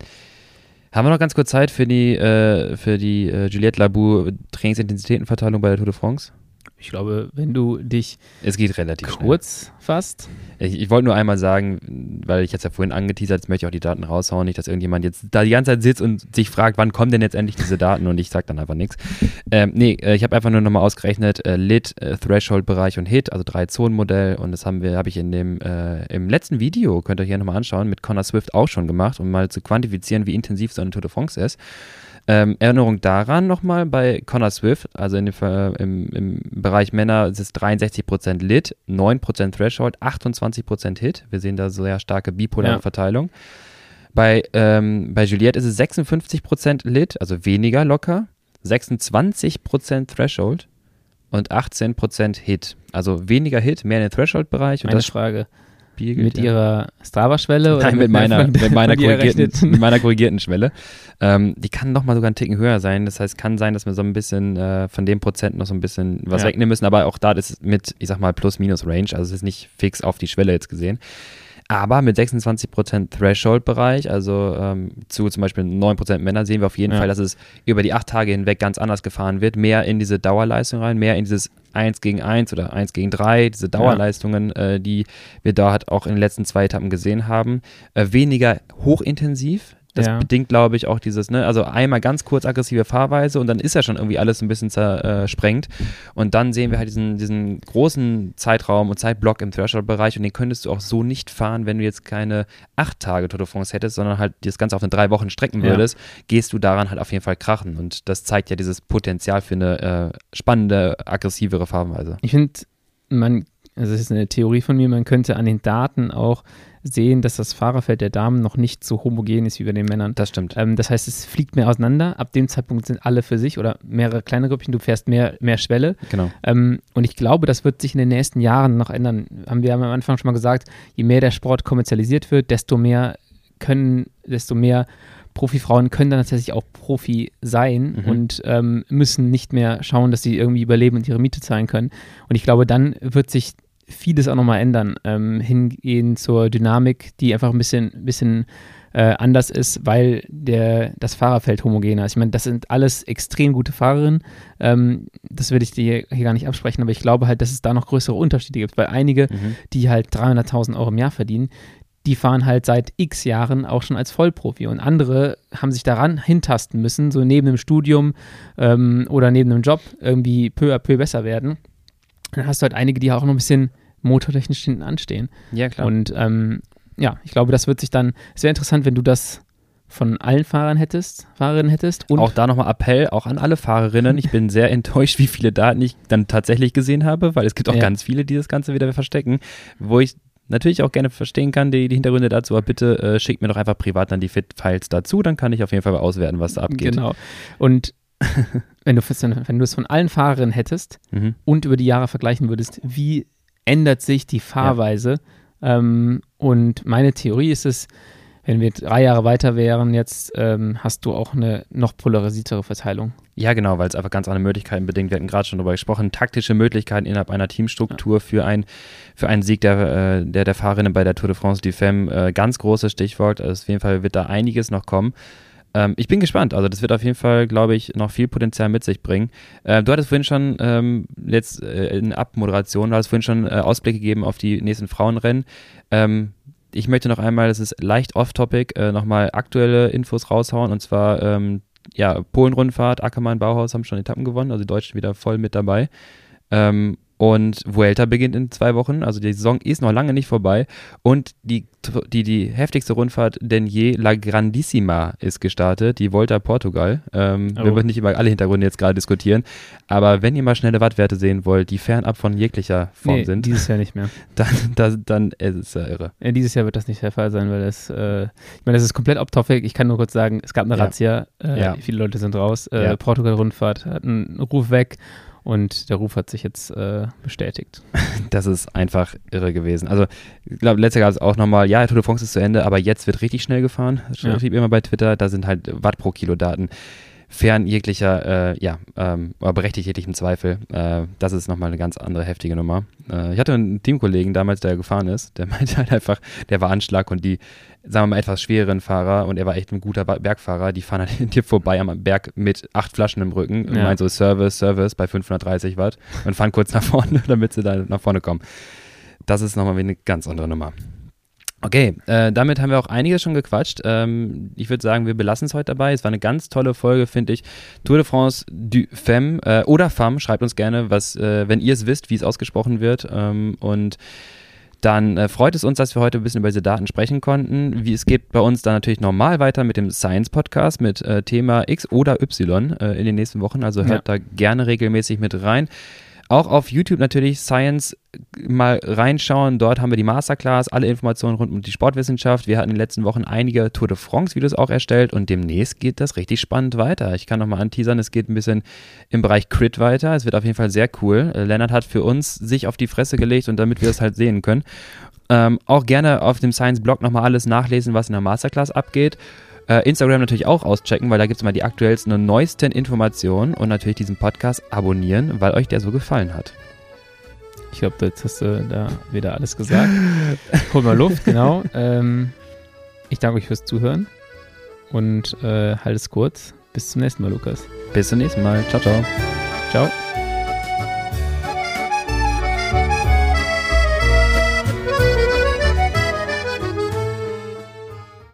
haben wir noch ganz kurz Zeit für die, äh, für die äh, Juliette Labou Trainingsintensitätenverteilung bei der Tour de France? Ich glaube, wenn du dich es geht relativ kurz schnell. fasst. Ich, ich wollte nur einmal sagen, weil ich jetzt ja vorhin angeteasert, jetzt möchte ich auch die Daten raushauen, nicht, dass irgendjemand jetzt da die ganze Zeit sitzt und sich fragt, wann kommen denn jetzt endlich diese Daten und ich sage dann einfach nichts. Ähm, nee, äh, ich habe einfach nur nochmal ausgerechnet, äh, Lit, äh, Threshold-Bereich und Hit, also drei Zonen-Modell und das haben wir, habe ich in dem, äh, im letzten Video, könnt ihr euch hier nochmal anschauen, mit Connor Swift auch schon gemacht, um mal zu quantifizieren, wie intensiv so eine Tour de France ist. Ähm, Erinnerung daran nochmal bei Connor Swift, also in dem, im, im Bereich Männer ist es 63% Lit, 9% Threshold, 28% Hit. Wir sehen da sehr starke bipolare ja. Verteilung. Bei, ähm, bei Juliette ist es 56% Lit, also weniger locker, 26% Threshold und 18% Hit. Also weniger Hit, mehr in den Threshold-Bereich. Meine Frage, Spiegelt, mit ja. ihrer Strava-Schwelle? Nein, mit, meiner, mit, meiner <laughs> korrigierten, mit meiner korrigierten Schwelle. Ähm, die kann noch mal sogar einen Ticken höher sein. Das heißt, kann sein, dass wir so ein bisschen äh, von dem Prozent noch so ein bisschen was ja. wegnehmen müssen. Aber auch da ist es mit, ich sag mal, Plus-Minus-Range. Also es ist nicht fix auf die Schwelle jetzt gesehen. Aber mit 26% Threshold-Bereich, also ähm, zu zum Beispiel 9% Männer, sehen wir auf jeden ja. Fall, dass es über die acht Tage hinweg ganz anders gefahren wird. Mehr in diese Dauerleistung rein, mehr in dieses 1 gegen 1 oder 1 gegen 3, diese Dauerleistungen, ja. äh, die wir da halt auch in den letzten zwei Etappen gesehen haben. Äh, weniger hochintensiv, Das Ja. bedingt, glaube ich, auch dieses, ne, also einmal ganz kurz aggressive Fahrweise und dann ist ja schon irgendwie alles ein bisschen zersprengt. Und dann sehen wir halt diesen, diesen großen Zeitraum und Zeitblock im Threshold-Bereich und den könntest du auch so nicht fahren, wenn du jetzt keine acht Tage Tour de France hättest, sondern halt das Ganze auf eine drei Wochen strecken Ja. würdest, gehst du daran halt auf jeden Fall krachen. Und das zeigt ja dieses Potenzial für eine äh, spannende, aggressivere Fahrweise. Ich finde, man, also das ist eine Theorie von mir, man könnte an den Daten auch sehen, dass das Fahrerfeld der Damen noch nicht so homogen ist wie bei den Männern. Das stimmt. Ähm, das heißt, es fliegt mehr auseinander. Ab dem Zeitpunkt sind alle für sich oder mehrere kleine Grüppchen. Du fährst mehr, mehr Schwelle. Genau. Ähm, und ich glaube, das wird sich in den nächsten Jahren noch ändern. Haben wir am Anfang schon mal gesagt, je mehr der Sport kommerzialisiert wird, desto mehr können, desto mehr Profifrauen können dann tatsächlich auch Profi sein Mhm. und ähm, müssen nicht mehr schauen, dass sie irgendwie überleben und ihre Miete zahlen können. Und ich glaube, dann wird sich vieles auch nochmal ändern, ähm, hingehen zur Dynamik, die einfach ein bisschen, bisschen äh, anders ist, weil der, das Fahrerfeld homogener ist. Ich meine, das sind alles extrem gute Fahrerinnen. Ähm, das will ich dir hier gar nicht absprechen, aber ich glaube halt, dass es da noch größere Unterschiede gibt, weil einige, Mhm. die halt 300.000 Euro im Jahr verdienen, die fahren halt seit x Jahren auch schon als Vollprofi und andere haben sich daran hintasten müssen, so neben dem Studium ähm, oder neben dem Job irgendwie peu à peu besser werden. Dann hast du halt einige, die auch noch ein bisschen motortechnisch hinten anstehen. Ja, klar. Und ähm, ja, ich glaube, das wird sich dann, es wäre interessant, wenn du das von allen Fahrern hättest, Fahrerinnen hättest und auch da nochmal Appell, auch an alle Fahrerinnen. Ich bin sehr <laughs> enttäuscht, wie viele Daten ich dann tatsächlich gesehen habe, weil es gibt auch Ja. ganz viele, die das Ganze wieder verstecken, wo ich natürlich auch gerne verstehen kann, die, die Hintergründe dazu, aber bitte äh, schickt mir doch einfach privat dann die Fit-Files dazu, dann kann ich auf jeden Fall auswerten, was da abgeht. Genau. Und <laughs> wenn du, wenn du es von allen Fahrerinnen hättest Mhm. und über die Jahre vergleichen würdest, wie ändert sich die Fahrweise? Ähm, und meine Theorie ist es, wenn wir drei Jahre weiter wären, jetzt ähm, hast du auch eine noch polarisiertere Verteilung. Ja, genau, weil es einfach ganz andere Möglichkeiten bedingt. Wir hatten gerade schon darüber gesprochen, taktische Möglichkeiten innerhalb einer Teamstruktur für, ein, für einen Sieg der, äh, der, der Fahrerinnen bei der Tour de France du Femme. Äh, ganz großes Stichwort. Also auf jeden Fall wird da einiges noch kommen. Ähm, ich bin gespannt. Also das wird auf jeden Fall, glaube ich, noch viel Potenzial mit sich bringen. Äh, du hattest vorhin schon ähm, jetzt äh, in Abmoderation, du hattest vorhin schon äh, Ausblick gegeben auf die nächsten Frauenrennen. Ähm, ich möchte noch einmal, das ist leicht off-topic, äh, nochmal aktuelle Infos raushauen. Und zwar, ähm, ja, Polen-Rundfahrt, Ackermann, Bauhaus haben schon Etappen gewonnen, also die Deutschen wieder voll mit dabei. Ähm, und Vuelta beginnt in zwei Wochen, also die Saison ist noch lange nicht vorbei. Und die, die, die heftigste Rundfahrt denn je, La Grandissima, ist gestartet, die Volta Portugal. Ähm, Oh. Wir müssen nicht über alle Hintergründe jetzt gerade diskutieren. Aber wenn ihr mal schnelle Wattwerte sehen wollt, die fernab von jeglicher Form Nee, sind, dieses Jahr nicht mehr. <laughs> dann, dann, dann ist es ja irre. Äh, dieses Jahr wird das nicht der Fall sein, weil das, äh, ich meine, das ist komplett off-topic. Ich kann nur kurz sagen, es gab eine Ja. Razzia, äh, Ja. viele Leute sind raus. Äh, Ja. Portugal-Rundfahrt hat einen Ruf weg und der Ruf hat sich jetzt äh, bestätigt. <laughs> Das ist einfach irre gewesen. Also, ich glaube, letztes Jahr gab es auch nochmal, ja, Tour de France ist zu Ende, aber jetzt wird richtig schnell gefahren. Das Ja. schrieb immer bei Twitter, da sind halt Watt pro Kilo Daten fern jeglicher, äh, ja, ähm, oder berechtigt jeglichem Zweifel. Äh, das ist nochmal eine ganz andere heftige Nummer. Äh, ich hatte einen Teamkollegen damals, der gefahren ist, der <laughs> meinte halt einfach, der war Anschlag und die, sagen wir mal, etwas schwereren Fahrer und er war echt ein guter Bergfahrer, die fahren halt <laughs> dir vorbei am Berg mit acht Flaschen im Rücken und Ja. meinen so Service, Service bei 530 Watt und fahren kurz nach <laughs> vorne, damit sie da nach vorne kommen. Das ist nochmal eine ganz andere Nummer. Okay, äh, damit haben wir auch einiges schon gequatscht. Ähm, ich würde sagen, wir belassen es heute dabei. Es war eine ganz tolle Folge, finde ich. Tour de France du Femme äh, oder Femme. Schreibt uns gerne, was, äh, wenn ihr es wisst, wie es ausgesprochen wird. Ähm, und dann äh, freut es uns, dass wir heute ein bisschen über diese Daten sprechen konnten. Wie es geht bei uns dann natürlich normal weiter mit dem Science Podcast mit äh, Thema X oder Y äh, in den nächsten Wochen. Also hört da gerne regelmäßig mit rein. Auch auf YouTube natürlich Science mal reinschauen. Dort haben wir die Masterclass, alle Informationen rund um die Sportwissenschaft. Wir hatten in den letzten Wochen einige Tour de France-Videos auch erstellt und demnächst geht das richtig spannend weiter. Ich kann nochmal anteasern, es geht ein bisschen im Bereich Crit weiter. Es wird auf jeden Fall sehr cool. Äh, Lennart hat für uns sich auf die Fresse gelegt und damit wir es halt sehen können. Ähm, auch gerne auf dem Science-Blog nochmal alles nachlesen, was in der Masterclass abgeht. Äh, Instagram natürlich auch auschecken, weil da gibt es immer die aktuellsten und neuesten Informationen und natürlich diesen Podcast abonnieren, weil euch der so gefallen hat. Ich glaube, jetzt hast du da wieder alles gesagt. <laughs> Hol mal Luft, genau. Ähm, ich danke euch fürs Zuhören und äh, halt es kurz. Bis zum nächsten Mal, Lukas. Bis zum nächsten Mal. Ciao, ciao. Ciao.